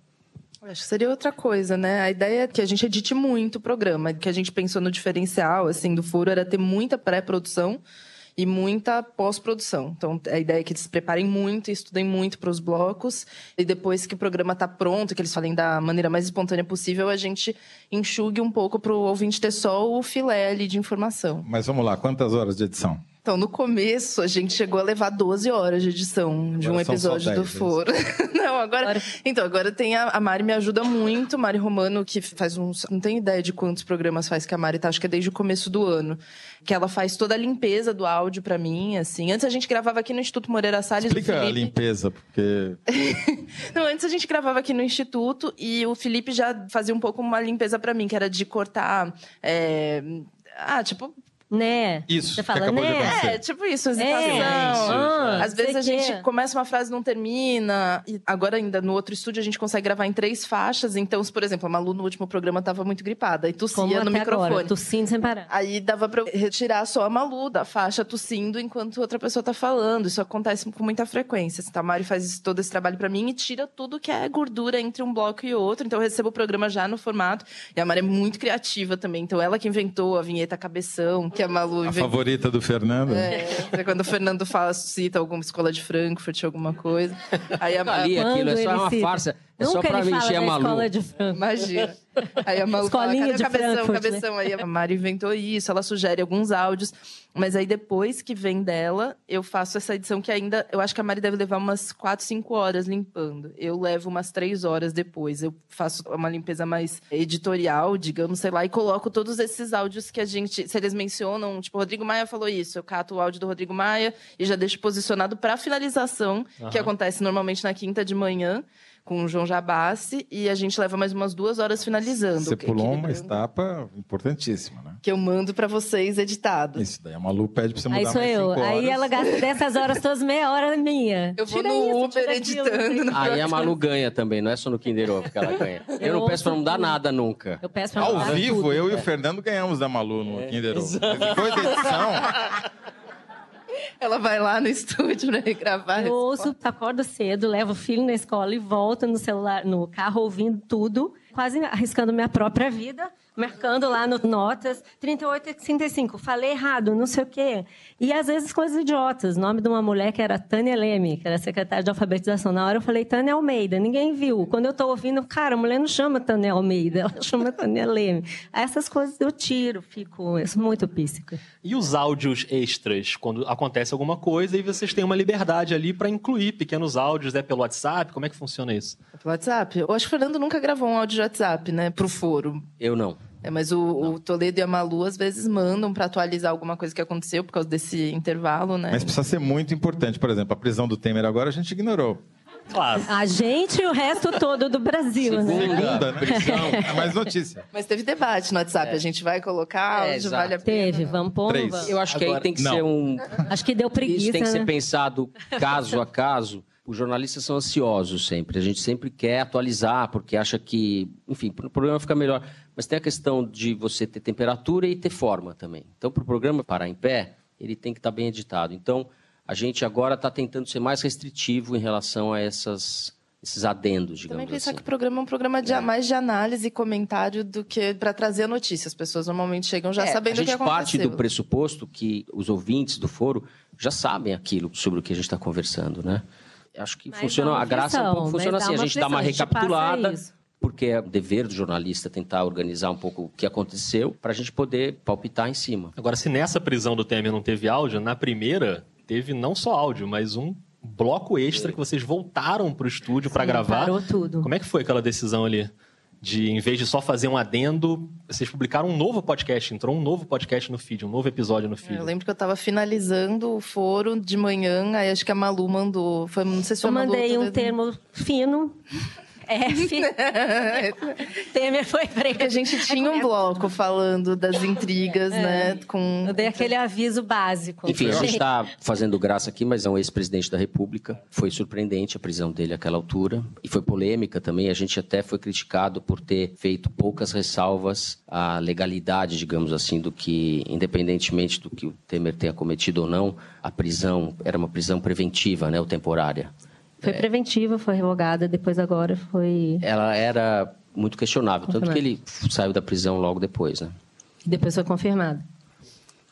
Acho que seria outra coisa, né? A ideia é que a gente edite muito o programa. Que a gente pensou no diferencial, assim, do furo era ter muita pré-produção e muita pós-produção. Então, a ideia é que eles se preparem muito e estudem muito para os blocos. E depois que o programa está pronto, que eles falem da maneira mais espontânea possível, a gente enxugue um pouco para o ouvinte ter só o filé ali de informação. Mas vamos lá, quantas horas de edição? Então, no começo, a gente chegou a levar 12 horas de edição de um Agora episódio 10, do é isso? Foro. Não, agora. Então, agora tem a, a Mari me ajuda muito, Mari Romano, que faz uns. Não tenho ideia de quantos programas faz que a Mari tá, acho que é desde o começo do ano. Que ela faz toda a limpeza do áudio pra mim, assim. Antes a gente gravava aqui no Instituto Moreira Salles. Explica a limpeza, porque não, antes a gente gravava aqui no Instituto e o Felipe já fazia um pouco uma limpeza pra mim, que era de cortar. é, Ah, tipo. Né? Isso, Você que fala, né? É, tipo isso, hesitação. É, ah, Às vezes a gente começa uma frase e não termina. E agora, ainda no outro estúdio, a gente consegue gravar em três faixas. Então, se, por exemplo, a Malu no último programa tava muito gripada e tossia Como no até microfone. agora, tossindo sem parar. Aí dava pra retirar só a Malu da faixa tossindo enquanto outra pessoa tá falando. Isso acontece com muita frequência. A Mari faz todo esse trabalho pra mim e tira tudo que é gordura entre um bloco e outro. Então eu recebo o programa já no formato. E a Mari é muito criativa também. Então ela que inventou a vinheta cabeção, que a Malu a favorita do Fernando. É, é quando o Fernando fala, cita alguma escola de Frankfurt, alguma coisa. Aí a Quando aquilo é só uma cita? farsa. É só Nunca pra ele fala encher a Malu. escola de. Imagina. Aí a Malu fala, Escolinha o de cabeção, Frankfurt, né? cabeção? Aí a Mari inventou isso, ela sugere alguns áudios. Mas aí depois que vem dela, eu faço essa edição que ainda... Eu acho que a Mari deve levar umas 4, 5 horas limpando. Eu levo umas 3 horas depois. Eu faço uma limpeza mais editorial, digamos, sei lá, e coloco todos esses áudios que a gente... Se eles mencionam, tipo, Rodrigo Maia falou isso. Eu cato o áudio do Rodrigo Maia e já deixo posicionado para finalização, que Aham. acontece normalmente na quinta de manhã com o João Jabassi e a gente leva mais umas duas horas finalizando. Você pulou uma equilibrando, etapa importantíssima, né? Que eu mando pra vocês editado. Isso daí a Malu pede pra você mudar Aí sou mais eu. cinco Aí horas. ela gasta dessas horas todas meia hora minha. Eu vou Tira no isso, Uber editando. No Aí a Malu ganha também, não é só no Kinder Ovo que ela ganha. Eu não peço pra não dar nada nunca. Eu peço pra Ao mudar vivo, tudo. eu e o Fernando ganhamos da Malu no Kinder Ovo. Depois da edição, Ela vai lá no estúdio pra gravar. Eu ouço, acordo cedo, levo o filho na escola e volto no celular, no carro ouvindo tudo, quase arriscando minha própria vida, marcando lá no notas 38 e 35. Falei errado, não sei o quê. E às vezes coisas idiotas. Nome de uma mulher que era Tânia Leme, que era secretária de alfabetização. Na hora eu falei Tânia Almeida, ninguém viu. Quando eu tô ouvindo, cara, a mulher não chama Tânia Almeida, ela chama Tânia Leme. Essas coisas eu tiro, fico eu muito píssica. E os áudios extras, quando acontece alguma coisa e vocês têm uma liberdade ali para incluir pequenos áudios, né, pelo WhatsApp? Como é que funciona isso? Pelo WhatsApp? Eu acho que o Fernando nunca gravou um áudio de WhatsApp, né? Pro foro. Eu não. É, mas o, o Toledo e a Malu às vezes mandam pra atualizar alguma coisa que aconteceu por causa desse intervalo, né? mas precisa ser muito importante. Por exemplo, a prisão do Temer agora a gente ignorou. Claro. A gente e o resto todo do Brasil, né? Segunda, né? prisão. É mais notícia. Mas teve debate no WhatsApp. A gente vai colocar É, vale a pena. Teve, vamos pôr. Eu acho que aí Agora, tem que não. ser um. Acho que deu preguiça, Isso tem que né? ser pensado caso a caso. Os jornalistas são ansiosos sempre. A gente sempre quer atualizar, porque acha que, enfim, o programa fica melhor. Mas tem a questão de você ter temperatura e ter forma também. Então, para o programa parar em pé, ele tem que estar bem editado. Então, a gente agora está tentando ser mais restritivo em relação a essas, esses adendos, digamos Também pensar assim. que o programa é um programa de, mais de análise e comentário do que para trazer a notícia. As pessoas normalmente chegam já É, sabendo a o que gente aconteceu. parte do pressuposto que os ouvintes do foro já sabem aquilo sobre o que a gente está conversando, né? Acho que Mas funciona, a graça é um pouco funciona assim, a gente dá uma recapitulada, porque é o dever do jornalista tentar organizar um pouco o que aconteceu, para a gente poder palpitar em cima. Agora, se nessa prisão do Temer não teve áudio, na primeira teve não só áudio, mas um bloco extra que vocês voltaram pro estúdio para gravar. parou tudo. Como é que foi aquela decisão ali? De, em vez de só fazer um adendo, vocês publicaram um novo podcast, entrou um novo podcast no feed, um novo episódio no feed. Eu lembro que eu estava finalizando o foro de manhã, aí acho que a Malu mandou. Foi, não sei se foi Eu a Malu mandei um termo fino. F. Temer foi Porque a preso. gente tinha um bloco falando das intrigas, né? Com... Eu dei aquele aviso básico. Enfim, a gente Gente, está fazendo graça aqui, mas é um ex-presidente da República. Foi surpreendente a prisão dele àquela altura. E foi polêmica também. A gente até foi criticado por ter feito poucas ressalvas à legalidade, digamos assim, do que, independentemente do que o Temer tenha cometido ou não, a prisão era uma prisão preventiva, né, ou temporária. Foi preventiva, foi revogada, depois agora foi. Ela era muito questionável, tanto que ele saiu da prisão logo depois, né? Depois foi confirmado.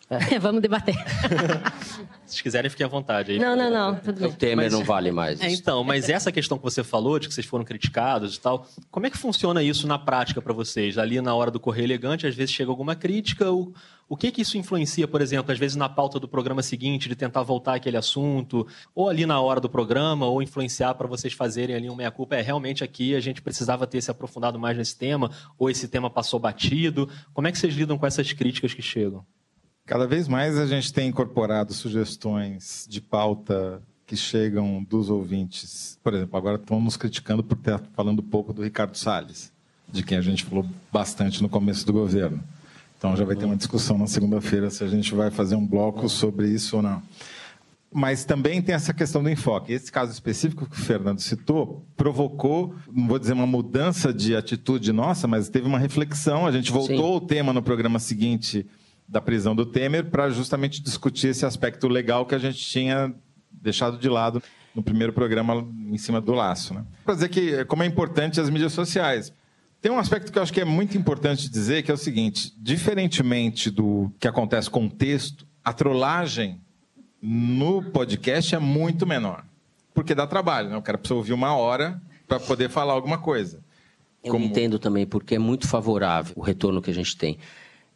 Vamos debater. Se vocês quiserem, fiquem à vontade. Aí. Não, não, não. Tudo O. Temer não vale mais. É, então, mas essa questão que você falou, de que vocês foram criticados e tal, como é que funciona isso na prática para vocês? Ali na hora do Correio Elegante, às vezes chega alguma crítica, o, o que que isso influencia, por exemplo, às vezes na pauta do programa seguinte, de tentar voltar aquele assunto, ou ali na hora do programa, ou influenciar para vocês fazerem ali um meia-culpa, é realmente aqui a gente precisava ter se aprofundado mais nesse tema, ou esse tema passou batido, como é que vocês lidam com essas críticas que chegam? Cada vez mais a gente tem incorporado sugestões de pauta que chegam dos ouvintes. Por exemplo, agora estão nos criticando por estar falando pouco do Ricardo Salles, de quem a gente falou bastante no começo do governo. Então já vai ter uma discussão na segunda-feira se a gente vai fazer um bloco sobre isso ou não. Mas também tem essa questão do enfoque. Esse caso específico que o Fernando citou provocou, não vou dizer uma mudança de atitude nossa, mas teve uma reflexão. A gente voltou o tema no programa seguinte da prisão do Temer para justamente discutir esse aspecto legal que a gente tinha deixado de lado no primeiro programa em cima do laço. Né? Para dizer que como é importante as mídias sociais. Tem um aspecto que eu acho que é muito importante dizer, que é o seguinte: diferentemente do que acontece com o texto, a trollagem no podcast é muito menor. Porque dá trabalho, né? O cara precisa ouvir uma hora para poder falar alguma coisa. Eu Como- entendo também, porque é muito favorável o retorno que a gente tem.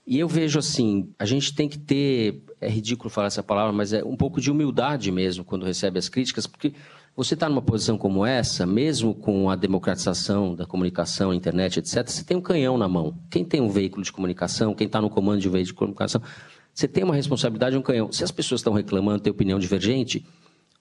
E eu vejo assim, a gente tem que ter, é ridículo falar essa palavra, mas é um pouco de humildade mesmo quando recebe as críticas, porque você está numa posição como essa, mesmo com a democratização da comunicação, internet, etc., você tem um canhão na mão. Quem tem um veículo de comunicação, quem está no comando de um veículo de comunicação, você tem uma responsabilidade, um canhão. Se as pessoas estão reclamando, têm opinião divergente,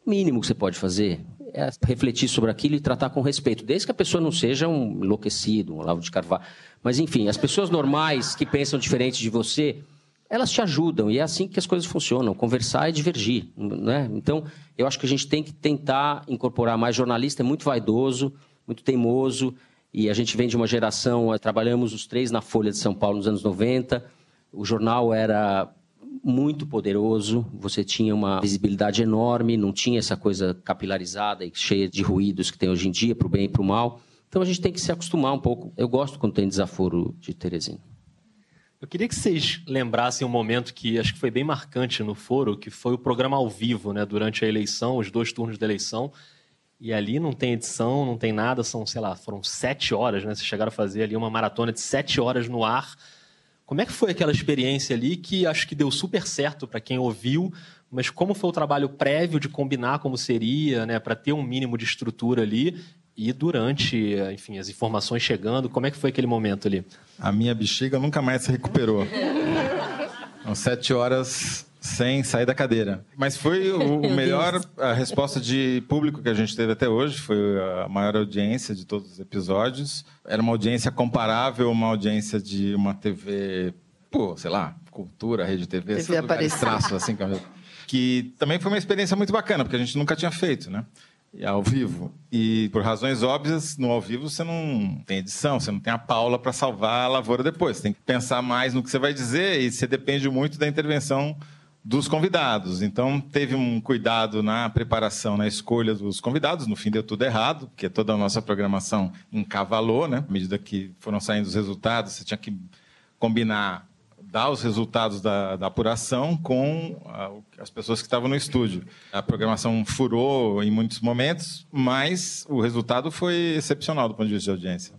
o mínimo que você pode fazer é refletir sobre aquilo e tratar com respeito, desde que a pessoa não seja um enlouquecido, um Olavo de Carvalho. Mas, enfim, as pessoas normais que pensam diferente de você, elas te ajudam e é assim que as coisas funcionam, conversar e divergir. Né? Então, eu acho que a gente tem que tentar incorporar mais jornalista, é muito vaidoso, muito teimoso, e a gente vem de uma geração, eh, trabalhamos os três na Folha de São Paulo nos anos 90, o jornal era muito poderoso, você tinha uma visibilidade enorme, não tinha essa coisa capilarizada e cheia de ruídos que tem hoje em dia, para o bem e para o mal. Então a gente tem que se acostumar um pouco. Eu gosto quando tem desaforo de Teresina. Eu queria que vocês lembrassem um momento que acho que foi bem marcante no foro, que foi o programa ao vivo, né, durante a eleição, os dois turnos da eleição. E ali não tem edição, não tem nada, são, sei lá, foram sete horas, né? Vocês chegaram a fazer ali uma maratona de sete horas no ar. Como é que foi aquela experiência ali que acho que deu super certo para quem ouviu, mas como foi o trabalho prévio de combinar como seria, né, para ter um mínimo de estrutura ali e durante, enfim, as informações chegando, como é que foi aquele momento ali? A minha bexiga nunca mais se recuperou. Então, sete horas sem sair da cadeira. Mas foi o, o melhor a resposta de público que a gente teve até hoje, foi a maior audiência de todos os episódios. Era uma audiência comparável a uma audiência de uma TV, pô, sei lá, cultura, rede TV, TV esses traços assim, que também foi uma experiência muito bacana, porque a gente nunca tinha feito, né? ao vivo. E por razões óbvias, no ao vivo você não tem edição, você não tem a Paula para salvar a lavoura depois. Você tem que pensar mais no que você vai dizer e você depende muito da intervenção dos convidados. Então teve um cuidado na preparação, na escolha dos convidados. No fim deu tudo errado, porque toda a nossa programação encavalou, né? À medida que foram saindo os resultados, você tinha que combinar dar os resultados da, da apuração com a, as pessoas que estavam no estúdio. A programação furou em muitos momentos, mas o resultado foi excepcional do ponto de vista de audiência.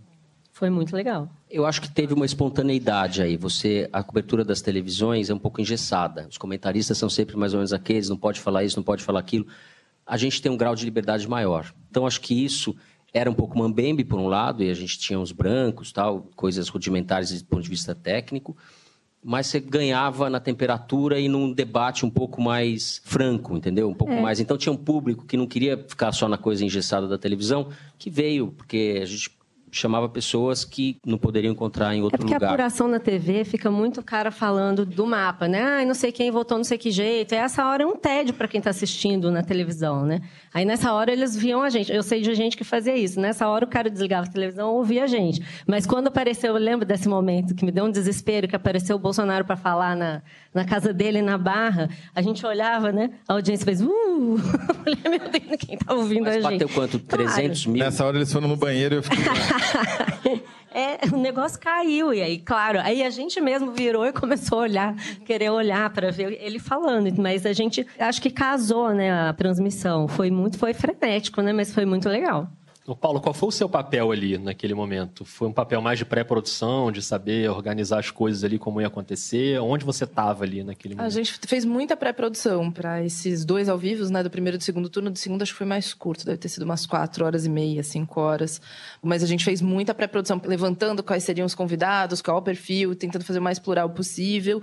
Foi muito legal. Eu acho que teve uma espontaneidade aí. Você, a cobertura das televisões é um pouco engessada. Os comentaristas são sempre mais ou menos aqueles, não pode falar isso, não pode falar aquilo. A gente tem um grau de liberdade maior. Então acho que isso era um pouco mambembe por um lado e a gente tinha os brancos, tal, coisas rudimentares do ponto de vista técnico mas você ganhava na temperatura e num debate um pouco mais franco, entendeu? Um pouco é. mais. Então tinha um público que não queria ficar só na coisa engessada da televisão, que veio, porque a gente chamava pessoas que não poderiam encontrar em outro lugar. É porque lugar. a apuração na TV fica muito cara falando do mapa, né? Ah, não sei quem votou, não sei que jeito. E essa hora é um tédio para quem está assistindo na televisão, né? Aí nessa hora eles viam a gente. Eu sei de gente que fazia isso. Nessa hora o cara desligava a televisão e ouvia a gente. Mas quando apareceu, eu lembro desse momento que me deu um desespero, que apareceu o Bolsonaro para falar na, na casa dele, na Barra, a gente olhava, né? A audiência fez... Uh! Falei, meu Deus, quem está ouvindo Mas a gente? bateu quanto? 300 mil? Nessa hora eles foram no banheiro e eu fiquei... é, o negócio caiu. E aí, claro, aí a gente mesmo virou e começou a olhar, querer olhar para ver ele falando. Mas a gente acho que casou, né, a transmissão. Foi muito, foi frenético, né? Mas foi muito legal. O Paulo, qual foi o seu papel ali naquele momento? Foi um papel mais de pré-produção, de saber organizar as coisas ali, como ia acontecer? Onde você estava ali naquele momento? A gente fez muita pré-produção para esses dois ao vivo, né? Do primeiro e do segundo turno. Do segundo acho que foi mais curto, deve ter sido umas quatro horas e meia, cinco horas. Mas a gente fez muita pré-produção, levantando quais seriam os convidados, qual o perfil, tentando fazer o mais plural possível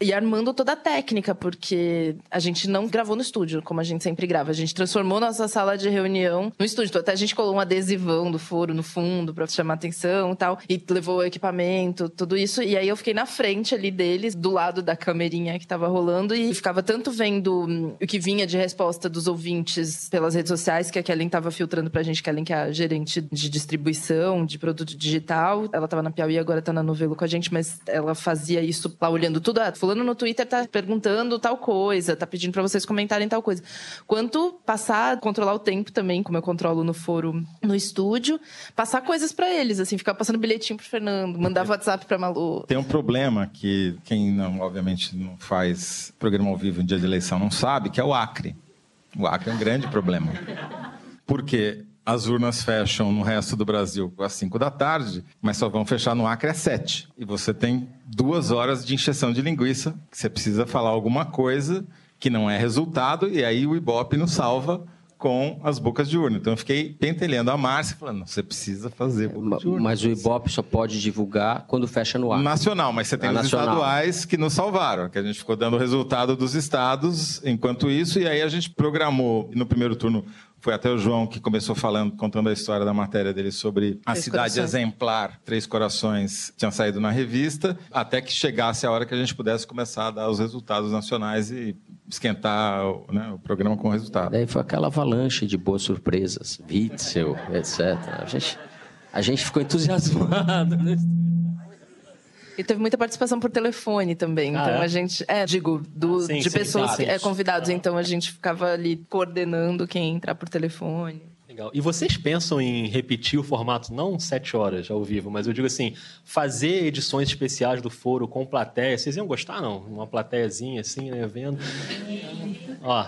e armando toda a técnica, porque a gente não gravou no estúdio, como a gente sempre grava. A gente transformou nossa sala de reunião no estúdio. Até a gente colou um adesivão do foro no fundo para chamar atenção e tal. E levou o equipamento, tudo isso. E aí eu fiquei na frente ali deles, do lado da camerinha que tava rolando. E ficava tanto vendo hum, o que vinha de resposta dos ouvintes pelas redes sociais, que a Kellen tava filtrando pra gente. Kellen, que é a gerente de distribuição de produto digital. Ela tava na Piauí, agora tá na Novelo com a gente, mas ela fazia isso lá olhando tudo. Ah, fulano no Twitter tá perguntando tal coisa, tá pedindo para vocês comentarem tal coisa. Quanto passar, controlar o tempo também, como eu controlo no foro no estúdio, passar coisas para eles, assim, ficar passando bilhetinho pro Fernando, mandar WhatsApp pra Malu. Tem um problema que quem não, obviamente, não faz programa ao vivo em dia de eleição não sabe, que é o Acre. O Acre é um grande problema. Por quê? as urnas fecham no resto do Brasil às 5 da tarde, mas só vão fechar no Acre às 7. E você tem duas horas de injeção de linguiça, que você precisa falar alguma coisa que não é resultado, e aí o Ibope nos salva com as bocas de urna. Então eu fiquei pentelhando a Márcia, falando, você precisa fazer boca de urna. Mas o Ibope só pode divulgar quando fecha no ar. Nacional, mas você tem os estaduais que nos salvaram, que a gente ficou dando o resultado dos estados enquanto isso, e aí a gente programou no primeiro turno foi até o João que começou falando, contando a história da matéria dele sobre a Três cidade corações. exemplar, Três Corações, tinha saído na revista, até que chegasse a hora que a gente pudesse começar a dar os resultados nacionais e esquentar né, o programa com o resultado. Daí foi aquela avalanche de boas surpresas, Witzel, etc. A gente, a gente ficou entusiasmado. Né? E teve muita participação por telefone também. Ah, então é? a gente. É, digo, do, sim, de sim, pessoas que, é, convidados. Então a gente ficava ali coordenando quem entrar por telefone. Legal. E vocês pensam em repetir o formato, não sete horas ao vivo, mas eu digo assim, fazer edições especiais do foro com plateia. Vocês iam gostar, não? Uma plateiazinha assim, né, vendo. Ó,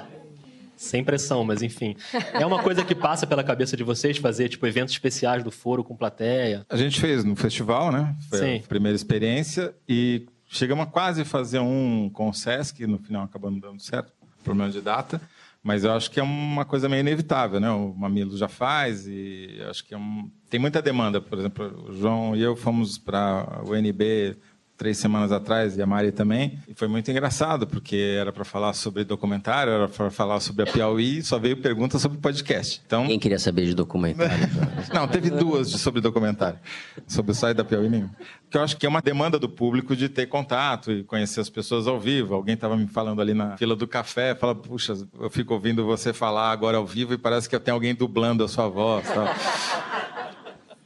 sem pressão, mas enfim. É uma coisa que passa pela cabeça de vocês fazer, tipo, eventos especiais do foro com plateia? A gente fez no festival, né? Foi Sim. a primeira experiência. E chegamos a quase fazer um com o Sesc, no final acabando dando certo, problema de data. Mas eu acho que é uma coisa meio inevitável, né? O Mamilo já faz e acho que é um... tem muita demanda. Por exemplo, o João e eu fomos para o NB três semanas atrás, e a Mari também. E foi muito engraçado, porque era para falar sobre documentário, era para falar sobre a Piauí, só veio pergunta sobre podcast. Então, Quem queria saber de documentário? não, teve duas de- sobre documentário. Sobre o site da Piauí, nenhum. Porque eu acho que é uma demanda do público de ter contato e conhecer as pessoas ao vivo. Alguém estava me falando ali na fila do café, fala, puxa, eu fico ouvindo você falar agora ao vivo e parece que tem alguém dublando a sua voz.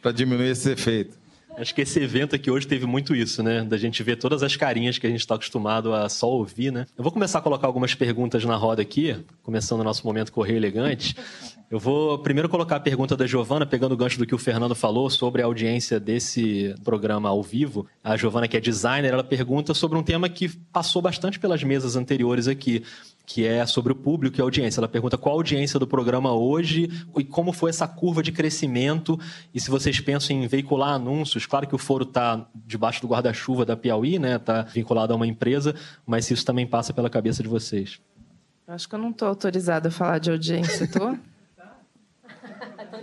Para diminuir esse efeito. Acho que esse evento aqui hoje teve muito isso, né? Da gente ver todas as carinhas que a gente está acostumado a só ouvir, né? Eu vou começar a colocar algumas perguntas na roda aqui, começando o nosso momento Correio Elegante. Eu vou primeiro colocar a pergunta da Giovana, pegando o gancho do que o Fernando falou sobre a audiência desse programa ao vivo. A Giovana, que é designer, ela pergunta sobre um tema que passou bastante pelas mesas anteriores aqui, que é sobre o público e a audiência. Ela pergunta qual a audiência do programa hoje e como foi essa curva de crescimento e se vocês pensam em veicular anúncios. Claro que o foro está debaixo do guarda-chuva da Piauí, né? Está vinculado a uma empresa, mas se isso também passa pela cabeça de vocês. Eu acho que eu não estou autorizada a falar de audiência, tô?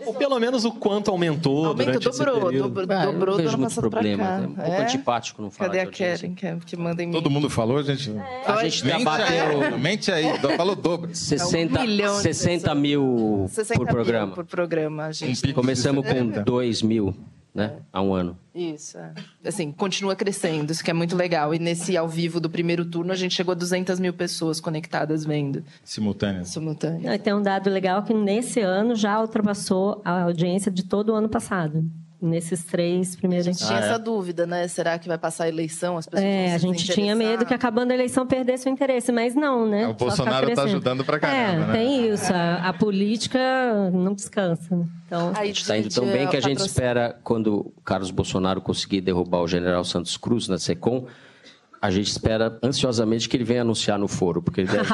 Ou pelo menos o quanto aumentou Aumento, durante esse dobrou, período. dobrou, Ah, eu não dobrou vejo muito problema. cá. É um pouco É? antipático não falar Cadê a. Karen que, é- que manda em mim? Todo mundo falou, gente? A gente já Mente bateu aí, mente aí, falou dobro. 60, É um milhão de 60 pessoas. mil 60 por mil programa. por programa, a gente. Começamos de 70. com 2 mil, né? Há um ano. Isso, é. Assim, continua crescendo, isso que é muito legal. E nesse ao vivo do primeiro turno, a gente chegou a 200 mil pessoas conectadas vendo. Não, e Tem um dado legal que nesse ano já ultrapassou a audiência de todo o ano passado. Nesses três A primeiros. gente tinha Ah, é? essa dúvida, né? Será que vai passar a eleição? As pessoas vão É, a gente tinha medo que acabando a eleição perdesse o interesse, mas não, né? É, o Só Bolsonaro tá crescendo. ajudando pra caramba, É, né? tem isso. A, a política não descansa. né? Então, Aí Está indo tão bem que a gente espera, quando o Carlos Bolsonaro conseguir derrubar o general Santos Cruz na SECOM, a gente espera ansiosamente que ele venha anunciar no foro, porque ele deve,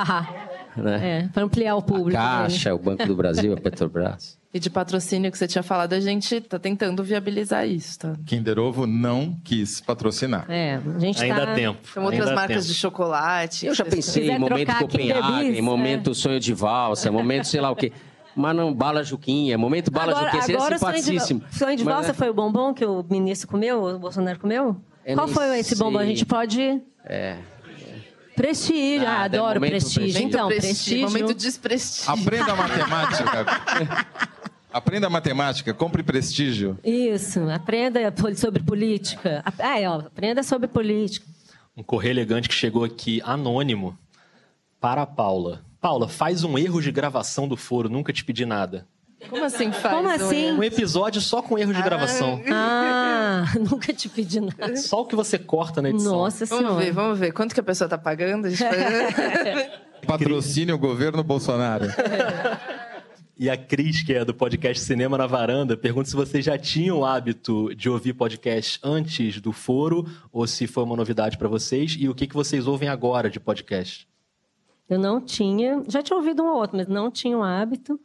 né? é, para ampliar o A público. dele. Caixa, o Banco do Brasil, a Petrobras. E de patrocínio que você tinha falado, a gente tá tentando viabilizar isso, tá? Kinder Ovo não quis patrocinar. É, a gente Ainda tá... há tempo. Tem outras ainda marcas tempo. de chocolate. Eu já pensei em momento Copenhague, Bis, em momento Sonho de Valsa, momento sei lá o quê. Mas não, Bala Juquinha, momento Bala Agora, Juquinha, seria agora o sonho de- simpaticíssimo. sonho de Mas- valsa foi o bombom que o ministro comeu, o Bolsonaro comeu? Eu Qual foi esse bombom? A sei. gente pode... É. Prestígio, Ah, ah, adoro prestígio. prestígio. Então, prestígio. Momento desprestígio. Aprenda matemática. Aprenda matemática, compre prestígio. Isso, aprenda sobre política. Ah, é, ó, aprenda sobre política. Um correio elegante que chegou aqui anônimo para a Paula. Paula, faz um erro de gravação do foro, nunca te pedi nada. Como assim faz? Como assim? Um episódio só com erro de gravação. Ah, nunca te pedi nada. Só o que você corta na edição. Nossa Vamos Senhora. ver, vamos ver. Quanto que a pessoa tá pagando? A gente vai- Patrocínio governo Bolsonaro. E a Cris, que é do podcast Cinema na Varanda, pergunta se vocês já tinham o hábito de ouvir podcast antes do foro ou se foi uma novidade para vocês e o que, que vocês ouvem agora de podcast. Eu não tinha, já tinha ouvido um ou outro, mas não tinha o hábito.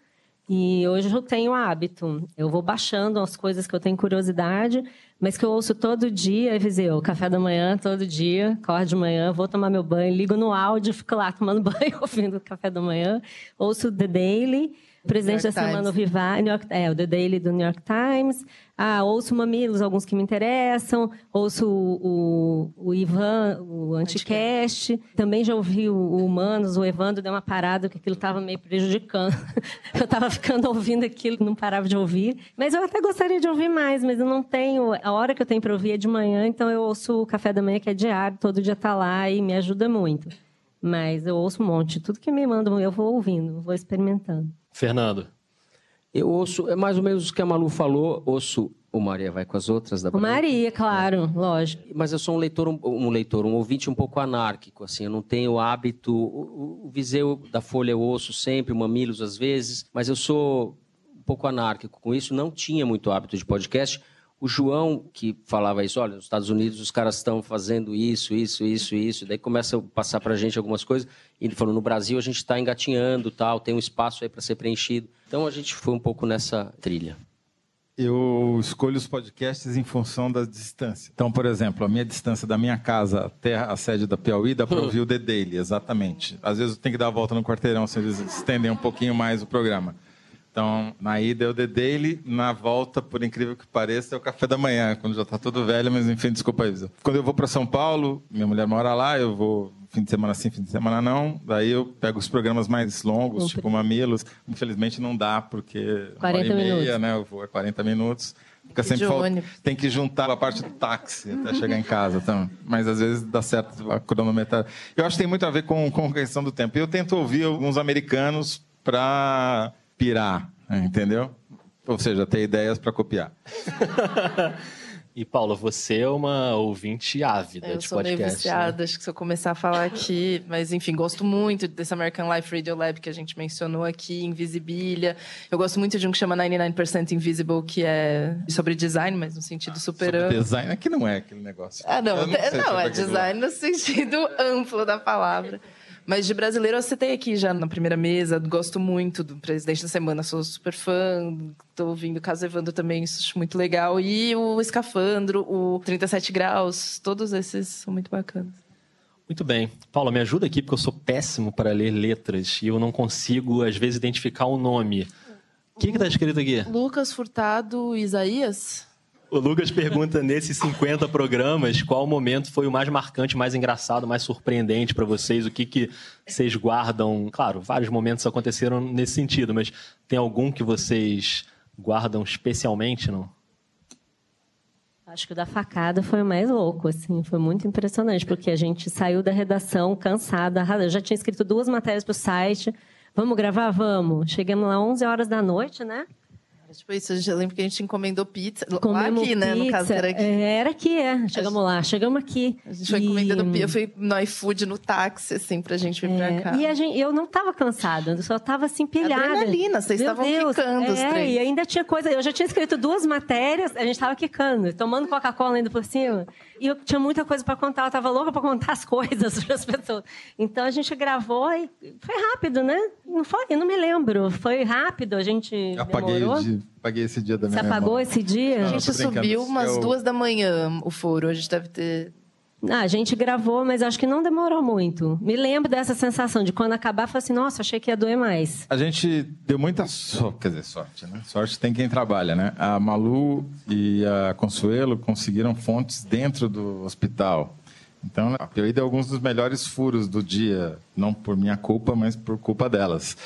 E hoje eu tenho o hábito. Eu vou baixando as coisas que eu tenho curiosidade, mas que eu ouço todo dia, Viseu, café da manhã, todo dia, acordo de manhã, vou tomar meu banho, ligo no áudio, fico lá tomando banho, ouvindo o café da manhã, ouço The Daily, Presidente New da Semana, o. Vivar, New York, é, o The Daily do New York Times. Ah, ouço Mamilos, alguns que me interessam. Ouço o, o, o Ivan, o Anticast. Também já ouvi o, o Humanos, o Evandro deu uma parada, que aquilo estava meio prejudicando. eu estava ficando ouvindo aquilo, não parava de ouvir. Mas eu até gostaria de ouvir mais, mas eu não tenho... A hora que eu tenho para ouvir é de manhã, então eu ouço o Café da Manhã, que é diário, todo dia tá lá e me ajuda muito. Mas eu ouço um monte. Tudo que me mandam, eu vou ouvindo, vou experimentando. Fernando, Eu ouço, é mais ou menos o que a Malu falou, ouço o Maria vai com as outras da O Bahia. Maria, claro, lógico. Mas eu sou um leitor, um, um leitor, um ouvinte um pouco anárquico, assim, eu não tenho hábito, o, o- o Viseu da Folha eu ouço sempre, o Mamilos às vezes, mas eu sou um pouco anárquico com isso, não tinha muito hábito de podcast. O João, que falava isso, olha, nos Estados Unidos os caras estão fazendo isso, isso, isso, isso, daí começa a passar pra gente algumas coisas, e ele falou, no Brasil a gente está engatinhando, tal, tem um espaço aí para ser preenchido. Então a gente foi um pouco nessa trilha. Eu escolho os podcasts em função da distância. Então, por exemplo, a minha distância da minha casa até a sede da Piauí dá para ouvir o The Daily, exatamente. Às vezes eu tenho que dar a volta no quarteirão, se eles estendem um pouquinho mais o programa. Então, na ida é o The Daily, na volta, por incrível que pareça, é o café da manhã, quando já está tudo velho, mas enfim, desculpa aí. Quando eu vou para São Paulo, minha mulher mora lá, eu vou fim de semana sim, fim de semana não. Daí eu pego os programas mais longos, tipo Mamilos. Infelizmente não dá, porque 40 hora e meia, minutos. né? Eu vou a 40 minutos. Fica sempre de fal- ônibus. Tem que juntar a parte do táxi até chegar em casa também. Mas às vezes dá certo a cronometrar. Eu acho que tem muito a ver com, com a questão do tempo. Eu tento ouvir alguns americanos para pirar, né, entendeu? Ou seja, ter ideias para copiar. E, Paula, você é uma ouvinte ávida Eu de sou meio podcast. né? viciada, acho que se eu começar a falar aqui, mas enfim, gosto muito desse American Life Radio Lab que a gente mencionou aqui, Invisibilia. Eu gosto muito de um que chama 99% Invisible, que é sobre design, mas no sentido super amplo. design aqui não é aquele negócio. Ah, não, Eu não, sobre é aquele design no sentido amplo da palavra. Mas de brasileiro eu citei aqui já na primeira mesa, gosto muito do Presidente da Semana, sou super fã, tô ouvindo o caso Evandro também, isso acho muito legal. E o Escafandro, o 37 Graus, todos esses são muito bacanas. Muito bem. Paula, me ajuda aqui, porque eu sou péssimo para ler letras e eu não consigo, às vezes, identificar o nome. O que está escrito aqui? Lucas Furtado Isaías? O Lucas pergunta, nesses 50 programas, qual momento foi o mais marcante, mais engraçado, mais surpreendente para vocês? O que, que vocês guardam? Claro, vários momentos aconteceram nesse sentido, mas tem algum que vocês guardam especialmente, não? Acho que o da facada foi o mais louco, assim, foi muito impressionante, porque a gente saiu da redação cansada, eu já tinha escrito duas matérias para o site, vamos gravar? Vamos. Chegamos lá 11 horas da noite, né? Tipo isso, eu já lembro que a gente encomendou pizza. lá Comemos aqui, né? No caso, era aqui. É, Era aqui, é. Chegamos lá, chegamos aqui. A gente foi E- encomendando pizza. Eu fui no iFood, no táxi, assim, pra gente vir É, pra cá. E a gente, eu não estava cansada, eu só estava assim pilhada. Adrenalina, vocês Meu estavam Deus, quicando os é, três. E ainda tinha coisa, eu já tinha escrito duas matérias, a gente estava quicando, tomando Coca-Cola ainda por cima. E eu tinha muita coisa para contar, eu estava louca para contar as coisas para as pessoas. Então a gente gravou e foi rápido, né? Não foi, eu não me lembro, foi rápido, a gente apaguei, demorou. o dia, apaguei esse dia da Você minha apagou memória. esse dia? A Não, gente tô brincando. subiu umas Eu- duas da manhã o foro. A gente deve ter. Ah, a gente gravou, mas acho que não demorou muito. Me lembro dessa sensação de quando acabar, falei assim, nossa, achei que ia doer mais. A gente deu muita sorte, quer dizer, sorte, né? Sorte tem quem trabalha, né? A Malu e a Consuelo conseguiram fontes dentro do hospital. Então, POI deu alguns dos melhores furos do dia, não por minha culpa, mas por culpa delas.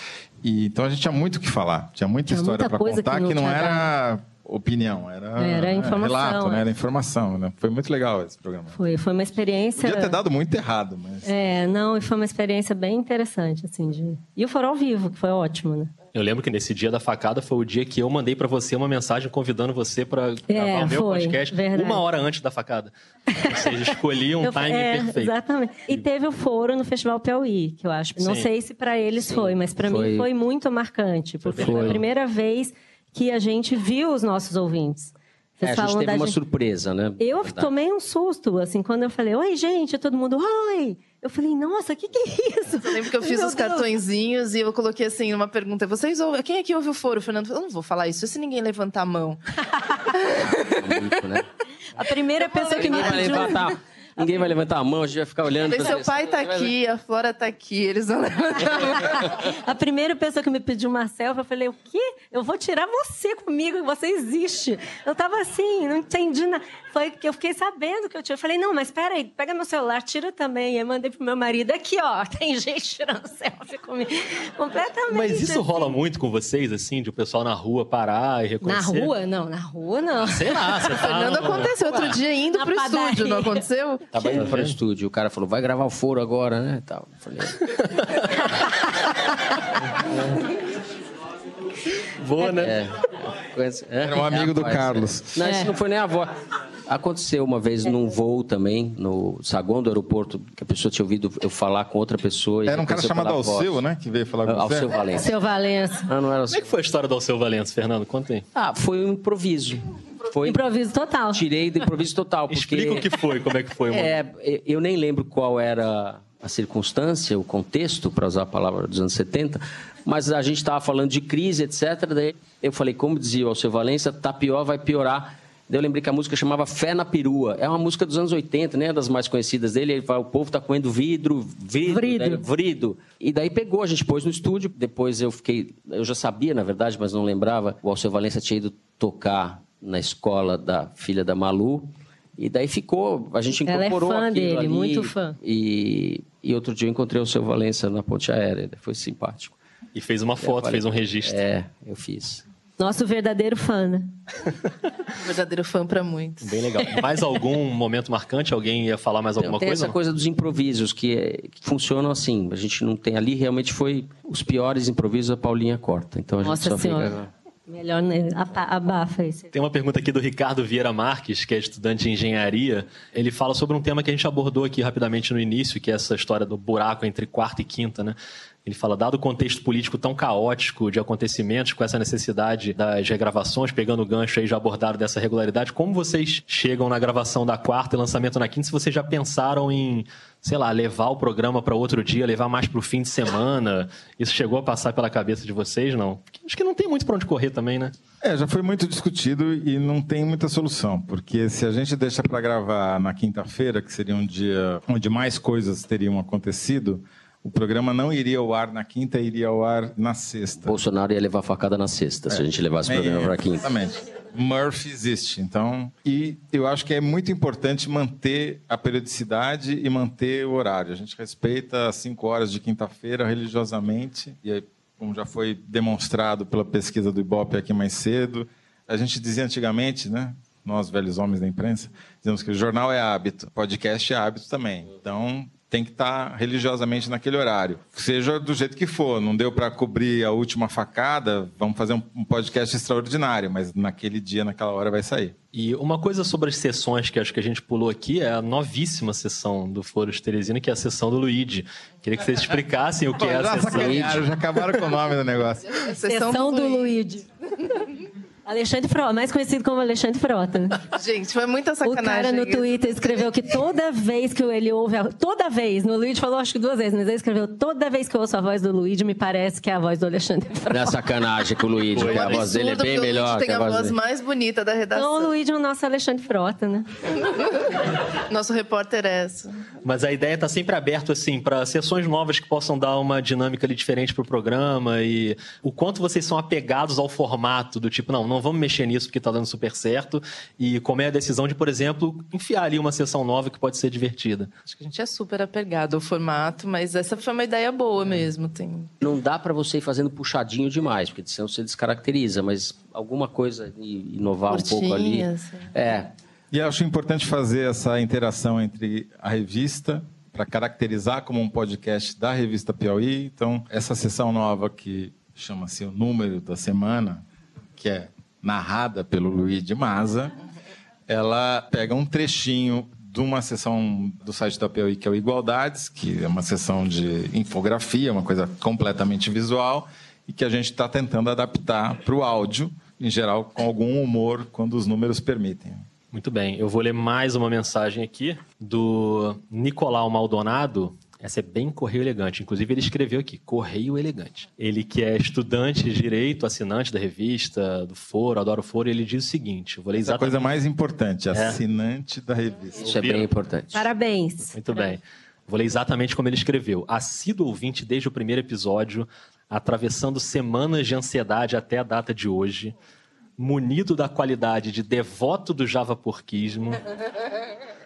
E, então, a gente tinha muito o que falar, tinha muita Tinha história para coisa que contar não que não era opinião, era, Era informação, relato, né? é. Era informação, né? Foi muito legal esse programa. Foi, foi uma experiência... Podia ter dado muito errado, mas... É, não, e foi uma experiência bem interessante, assim, de... E o foro ao vivo, que foi ótimo, né? Eu lembro que nesse dia da facada foi o dia que eu mandei para você uma mensagem convidando você para gravar o meu foi, podcast verdade. uma hora antes da facada. Ou seja, escolhi um Eu- time é, perfeito. Exatamente. E teve o foro no Festival Piauí, que eu acho. Não Sim. sei se para eles foi, mas para mim Foi. foi muito marcante, porque foi. Foi. a primeira vez que a gente viu os nossos ouvintes. É, Vocês a gente teve uma gente- surpresa, né? Eu Verdade. tomei um susto, assim, quando eu falei, oi, gente, todo mundo, oi! Eu falei, nossa, o que, que é isso? Eu lembro que eu fiz Meu os Deus. cartõezinhos e eu coloquei assim uma pergunta. Vocês ouvem? Quem aqui ouve o foro? O Fernando falou, eu não vou falar isso se ninguém levantar a mão. Muito, né? A primeira pessoa que me pediu... levantar, ninguém vai levantar a mão, a gente vai ficar olhando. Seu pai tá aqui, a Flora tá aqui, eles vão levantar a mão. A primeira pessoa que me pediu uma selfie, eu falei, o quê? Eu vou tirar você comigo, você existe. Eu tava assim, não entendi nada. Foi que eu fiquei sabendo que eu tinha. Eu falei, não, mas peraí, pega meu celular, tira também. Eu mandei pro meu marido, aqui, ó, tem gente tirando selfie comigo. Completamente. Mas isso assim. rola muito com vocês, assim, de o pessoal na rua parar e Na reconhecer? rua? Não, na rua não. Sei lá, você tá... Fernando no- aconteceu outro dia indo Na pro padaria. estúdio, não aconteceu? Tava indo para o estúdio, o cara falou, vai gravar o foro agora, né? e Tal. Eu Falei, Vou, né? é. É, Era um amigo do rapaz, Carlos. é. Não, isso não foi nem a avó. Aconteceu uma vez num voo também, no saguão do aeroporto, que a pessoa tinha ouvido eu falar com outra pessoa. Era um cara chamado voz. Alceu, né? Que veio falar com você. Alceu Valença. Seu Valença. Ah, não era Como é que foi a história do Alceu Valença, Fernando? Conta aí. Ah, foi um improviso. Foi, Improviso total. tirei do improviso total, porque... Explica o que foi, como é que foi. mano. É, eu nem lembro qual era a circunstância, o contexto, para usar a palavra dos anos 70, mas a gente estava falando de crise, etc. Daí eu falei, como dizia o Alceu Valença, tá pior, vai piorar. Daí eu lembrei que a música chamava Fé na Perua. É uma música dos anos 80, né? Das mais conhecidas dele. Ele fala, o povo tá comendo vidro, vidro, Vrido. né? vrido. E daí pegou, a gente pôs no estúdio. Depois eu fiquei... Eu já sabia, na verdade, mas não lembrava. O Alceu Valença tinha ido tocar na escola da filha da Malu. E daí ficou, a gente Ela é incorporou fã dele, ali. muito fã. E, e outro dia eu encontrei o seu Valença na ponte aérea. Foi simpático. E fez uma foto, falei- fez um registro. É, eu fiz. Nosso verdadeiro fã, né? Verdadeiro fã para muitos. Bem legal. Mais algum momento marcante? Alguém ia falar mais alguma tem coisa? essa coisa dos improvisos que, é- que funcionam assim. A gente não tem ali, realmente foi os piores improvisos da Paulinha Corta. Então a gente Nossa só Senhora. fica... Melhor né? Abafa esse. Tem uma pergunta aqui do Ricardo Vieira Marques, que é estudante de engenharia. Ele fala sobre um tema que a gente abordou aqui rapidamente no início, que é essa história do buraco entre quarta e quinta, né? Ele fala, dado o contexto político tão caótico de acontecimentos, com essa necessidade das regravações, pegando o gancho aí já abordado dessa regularidade, como vocês chegam na gravação da quarta e lançamento na quinta, se vocês já pensaram em, sei lá, levar o programa para outro dia, levar mais para o fim de semana? Isso chegou a passar pela cabeça de vocês, não? Acho que não tem muito para onde correr também, né? É, já foi muito discutido e não tem muita solução, porque se a gente deixa para gravar na quinta-feira, que seria um dia onde mais coisas teriam acontecido, o programa não iria ao ar na quinta, iria ao ar na sexta. Bolsonaro ia levar facada na sexta, se a gente levasse o programa É, para quinta. Exatamente. Murphy existe, então. E eu acho que é muito importante manter a periodicidade e manter o horário. A gente respeita as cinco horas de quinta-feira religiosamente, e aí, como já foi demonstrado pela pesquisa do Ibope aqui mais cedo, a gente dizia antigamente, né? Nós, velhos homens da imprensa, dizemos que o jornal é hábito, podcast é hábito também. Então, tem que estar religiosamente naquele horário. Seja do jeito que for, não deu para cobrir a última facada, vamos fazer um podcast extraordinário, mas naquele dia, naquela hora vai sair. E uma coisa sobre as sessões que acho que a gente pulou aqui é a novíssima sessão do Foro de Teresina, que é a sessão do Luigi. Queria que vocês explicassem o que é a já sessão. já acabaram com o nome do negócio. Sessão do Luigi. Alexandre Frota, mais conhecido como Alexandre Frota. Gente, foi muita O sacanagem. cara no. Twitter escreveu que toda vez que ele ouve a... Toda vez, no Luigi falou acho que duas vezes, mas ele escreveu toda vez que eu ouço a voz do Luigi, me parece que é a voz do Alexandre Frota. Não é sacanagem com o Luigi, porque a voz dele é bem o melhor que tem a a voz voz mais bonita da Então o redação. Luigi é o nosso Alexandre Frota, né? Nosso repórter é essa. Mas a ideia está sempre aberto assim para sessões novas que possam dar uma dinâmica ali diferente para o programa e o quanto vocês são apegados ao formato do tipo não, não vamos mexer nisso porque está dando super certo e como é a decisão de, por exemplo, enfiar ali uma sessão nova que pode ser divertida. Acho que a gente é super apegado ao formato, mas essa foi uma ideia boa mesmo. Tem... Não dá para você ir fazendo puxadinho demais, porque senão você descaracteriza, mas alguma coisa e inovar um pouco ali. Curtinhas, É. E acho importante fazer essa interação entre a revista para caracterizar como um podcast da revista Piauí. Então, essa sessão nova que chama-se o número da semana, que é narrada pelo Luiz de Maza, ela pega um trechinho de uma sessão do site da Piauí, que é o Igualdades, que é uma sessão de infografia, uma coisa completamente visual, e que a gente está tentando adaptar para o áudio, em geral, com algum humor, quando os números permitem. Muito bem, eu vou ler mais uma mensagem aqui do Nicolau Maldonado. Essa é bem correio elegante. Inclusive, ele escreveu aqui, correio elegante. Ele que é estudante de direito, assinante da revista, do foro, adoro o foro, e ele diz o seguinte: eu vou ler Essa é a exatamente. coisa mais importante, assinante da revista. Isso é bem importante. Parabéns. Muito bem. Vou ler exatamente como ele escreveu. Assíduo ouvinte desde o primeiro episódio, atravessando semanas de ansiedade até a data de hoje, munido da qualidade de devoto do javaporquismo,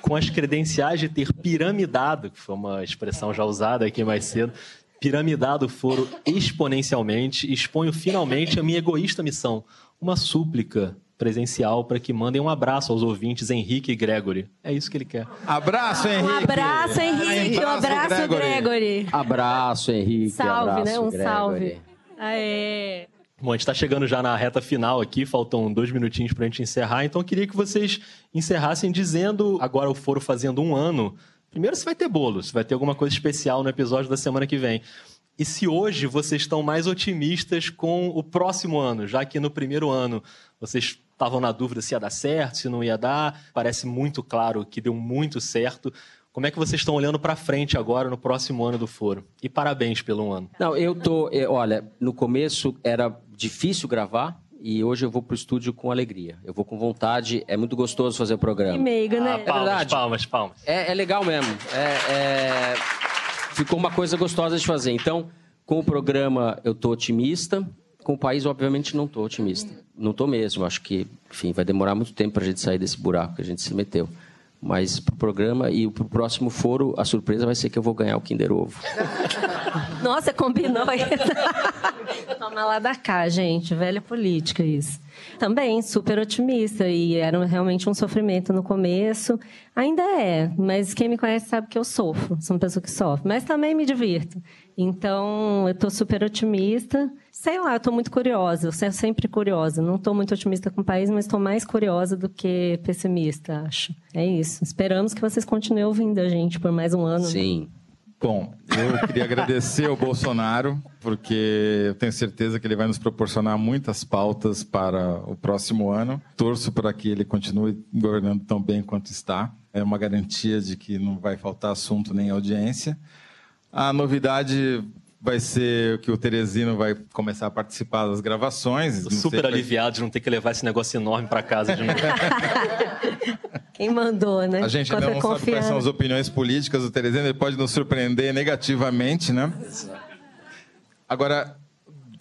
com as credenciais de ter piramidado, que foi uma expressão já usada aqui mais cedo, piramidado o foro exponencialmente, exponho finalmente a minha egoísta missão, uma súplica presencial para que mandem um abraço aos ouvintes Henrique e Gregory. É isso que ele quer. Abraço, Henrique! Um abraço, Henrique. Um abraço, Gregory. Abraço, Henrique. Salve, abraço, né? Um Gregory. salve. Aê. Bom, a gente está chegando já na reta final aqui, faltam dois minutinhos para a gente encerrar, então eu queria que vocês encerrassem dizendo, agora o foro fazendo um ano, primeiro se vai ter bolo, se vai ter alguma coisa especial no episódio da semana que vem. E se hoje vocês estão mais otimistas com o próximo ano, já que no primeiro ano vocês estavam na dúvida se ia dar certo, se não ia dar, parece muito claro que deu muito certo. Como é que vocês estão olhando para frente agora no próximo ano do foro? E parabéns pelo ano. Não, eu tô. Olha, no começo era difícil gravar, e hoje eu vou pro estúdio com alegria. Eu vou com vontade, é muito gostoso fazer o programa. Que meiga, né? Ah, palmas, verdade. palmas, palmas. É, é legal mesmo. É, é, Ficou uma coisa gostosa de fazer. Então, com o programa eu tô otimista. Com o país, obviamente, não tô otimista. Não tô mesmo. Acho que, enfim, vai demorar muito tempo para a gente sair desse buraco que a gente se meteu. Mas pro programa e pro próximo foro, a surpresa vai ser que eu vou ganhar o Kinder Ovo. Nossa, combinou isso. Toma lá da cá, gente. Velha política isso. Também super otimista e era realmente um sofrimento no começo. Ainda é, mas quem me conhece sabe que eu sofro. Sou uma pessoa que sofre, mas também me divirto. Então, eu estou super otimista. Sei lá, estou muito curiosa. Eu sou sempre curiosa. Não estou muito otimista com o país, mas estou mais curiosa do que pessimista, acho. É isso. Esperamos que vocês continuem ouvindo a gente por mais um ano. Sim. Bom, eu queria agradecer ao Bolsonaro, porque eu tenho certeza que ele vai nos proporcionar muitas pautas para o próximo ano. Torço para que ele continue governando tão bem quanto está. É uma garantia de que não vai faltar assunto nem audiência. A novidade vai ser que o Teresino vai começar a participar das gravações. Tô sei super quais- aliviado de não ter que levar esse negócio enorme pra casa de novo. Quem mandou, né? A gente ainda é não sabe quais são as opiniões políticas do Teresino, ele pode nos surpreender negativamente, né? Agora,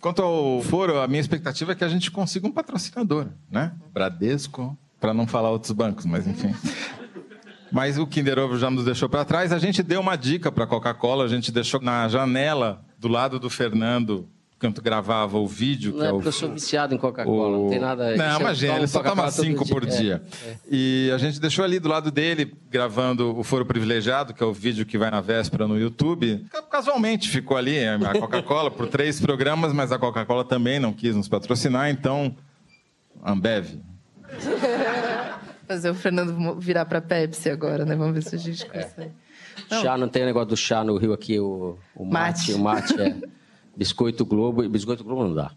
quanto ao foro, a minha expectativa é que a gente consiga um patrocinador, né? Bradesco, para não falar outros bancos, mas enfim. Mas o Kinder Ovo já nos deixou para trás. A gente deu uma dica para a Coca-Cola, a gente deixou na janela do lado do Fernando, enquanto gravava o vídeo. Não que é é o porque eu sou viciado em Coca-Cola, não tem nada... não, imagina, ele só toma cinco por É, dia. E a gente deixou ali do lado dele, gravando o Foro Privilegiado, que é o vídeo que vai na véspera no YouTube. Casualmente ficou ali a Coca-Cola por três programas, mas a Coca-Cola também não quis nos patrocinar, então. Ambev. Fazer o Fernando virar pra Pepsi agora, né? Vamos ver se a gente consegue. Chá, não tem o negócio do chá no Rio aqui, o, o mate. Mate. O mate é Biscoito Globo. e Biscoito Globo não dá.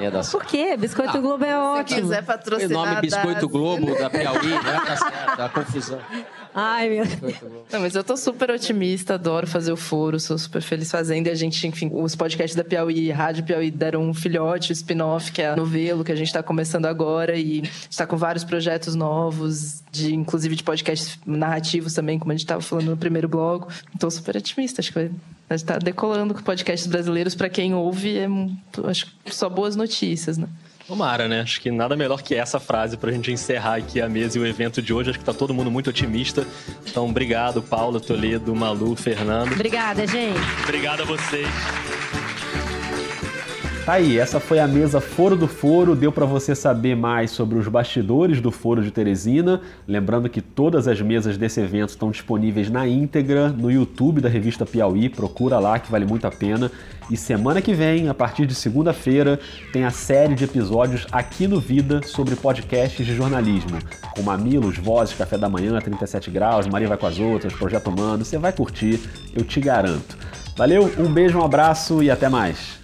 Ia dar Por quê? Biscoito Ah, Globo é Se ótimo. quiser O patrocinar. nome Biscoito dá- Globo da Piauí, né? Tá certo, tá confusão. Ai, meu Não, mas eu tô super otimista, adoro fazer o foro, sou super feliz fazendo. E a gente, enfim, os podcasts da Piauí, Rádio Piauí deram um filhote, o spin-off, que é a novelo, que a gente tá começando agora. E está com vários projetos novos, de inclusive de podcasts narrativos também, como a gente tava falando no primeiro bloco. Tô super otimista, acho que vai. A gente tá decolando com podcasts brasileiros, para quem ouve, é muito- acho que só boas notícias, né? Tomara, né? Acho que nada melhor que essa frase pra gente encerrar aqui a mesa e o evento de hoje. Acho que tá todo mundo muito otimista. Então, obrigado, Paula, Toledo, Malu, Fernando. Obrigada, gente. Obrigado a vocês. Tá aí, essa foi a mesa Foro do Foro. Deu para você saber mais sobre os bastidores do Foro de Teresina. Lembrando que todas as mesas desse evento estão disponíveis na íntegra no YouTube da revista Piauí. Procura lá que vale muito a pena. E semana que vem, a partir de segunda-feira, tem a série de episódios aqui no Vida sobre podcasts de jornalismo. Com Mamilos, Vozes, Café da Manhã, 37 Graus, Maria Vai com as Outras, Projeto Humano. Você vai curtir, eu te garanto. Valeu, um beijo, um abraço e até mais.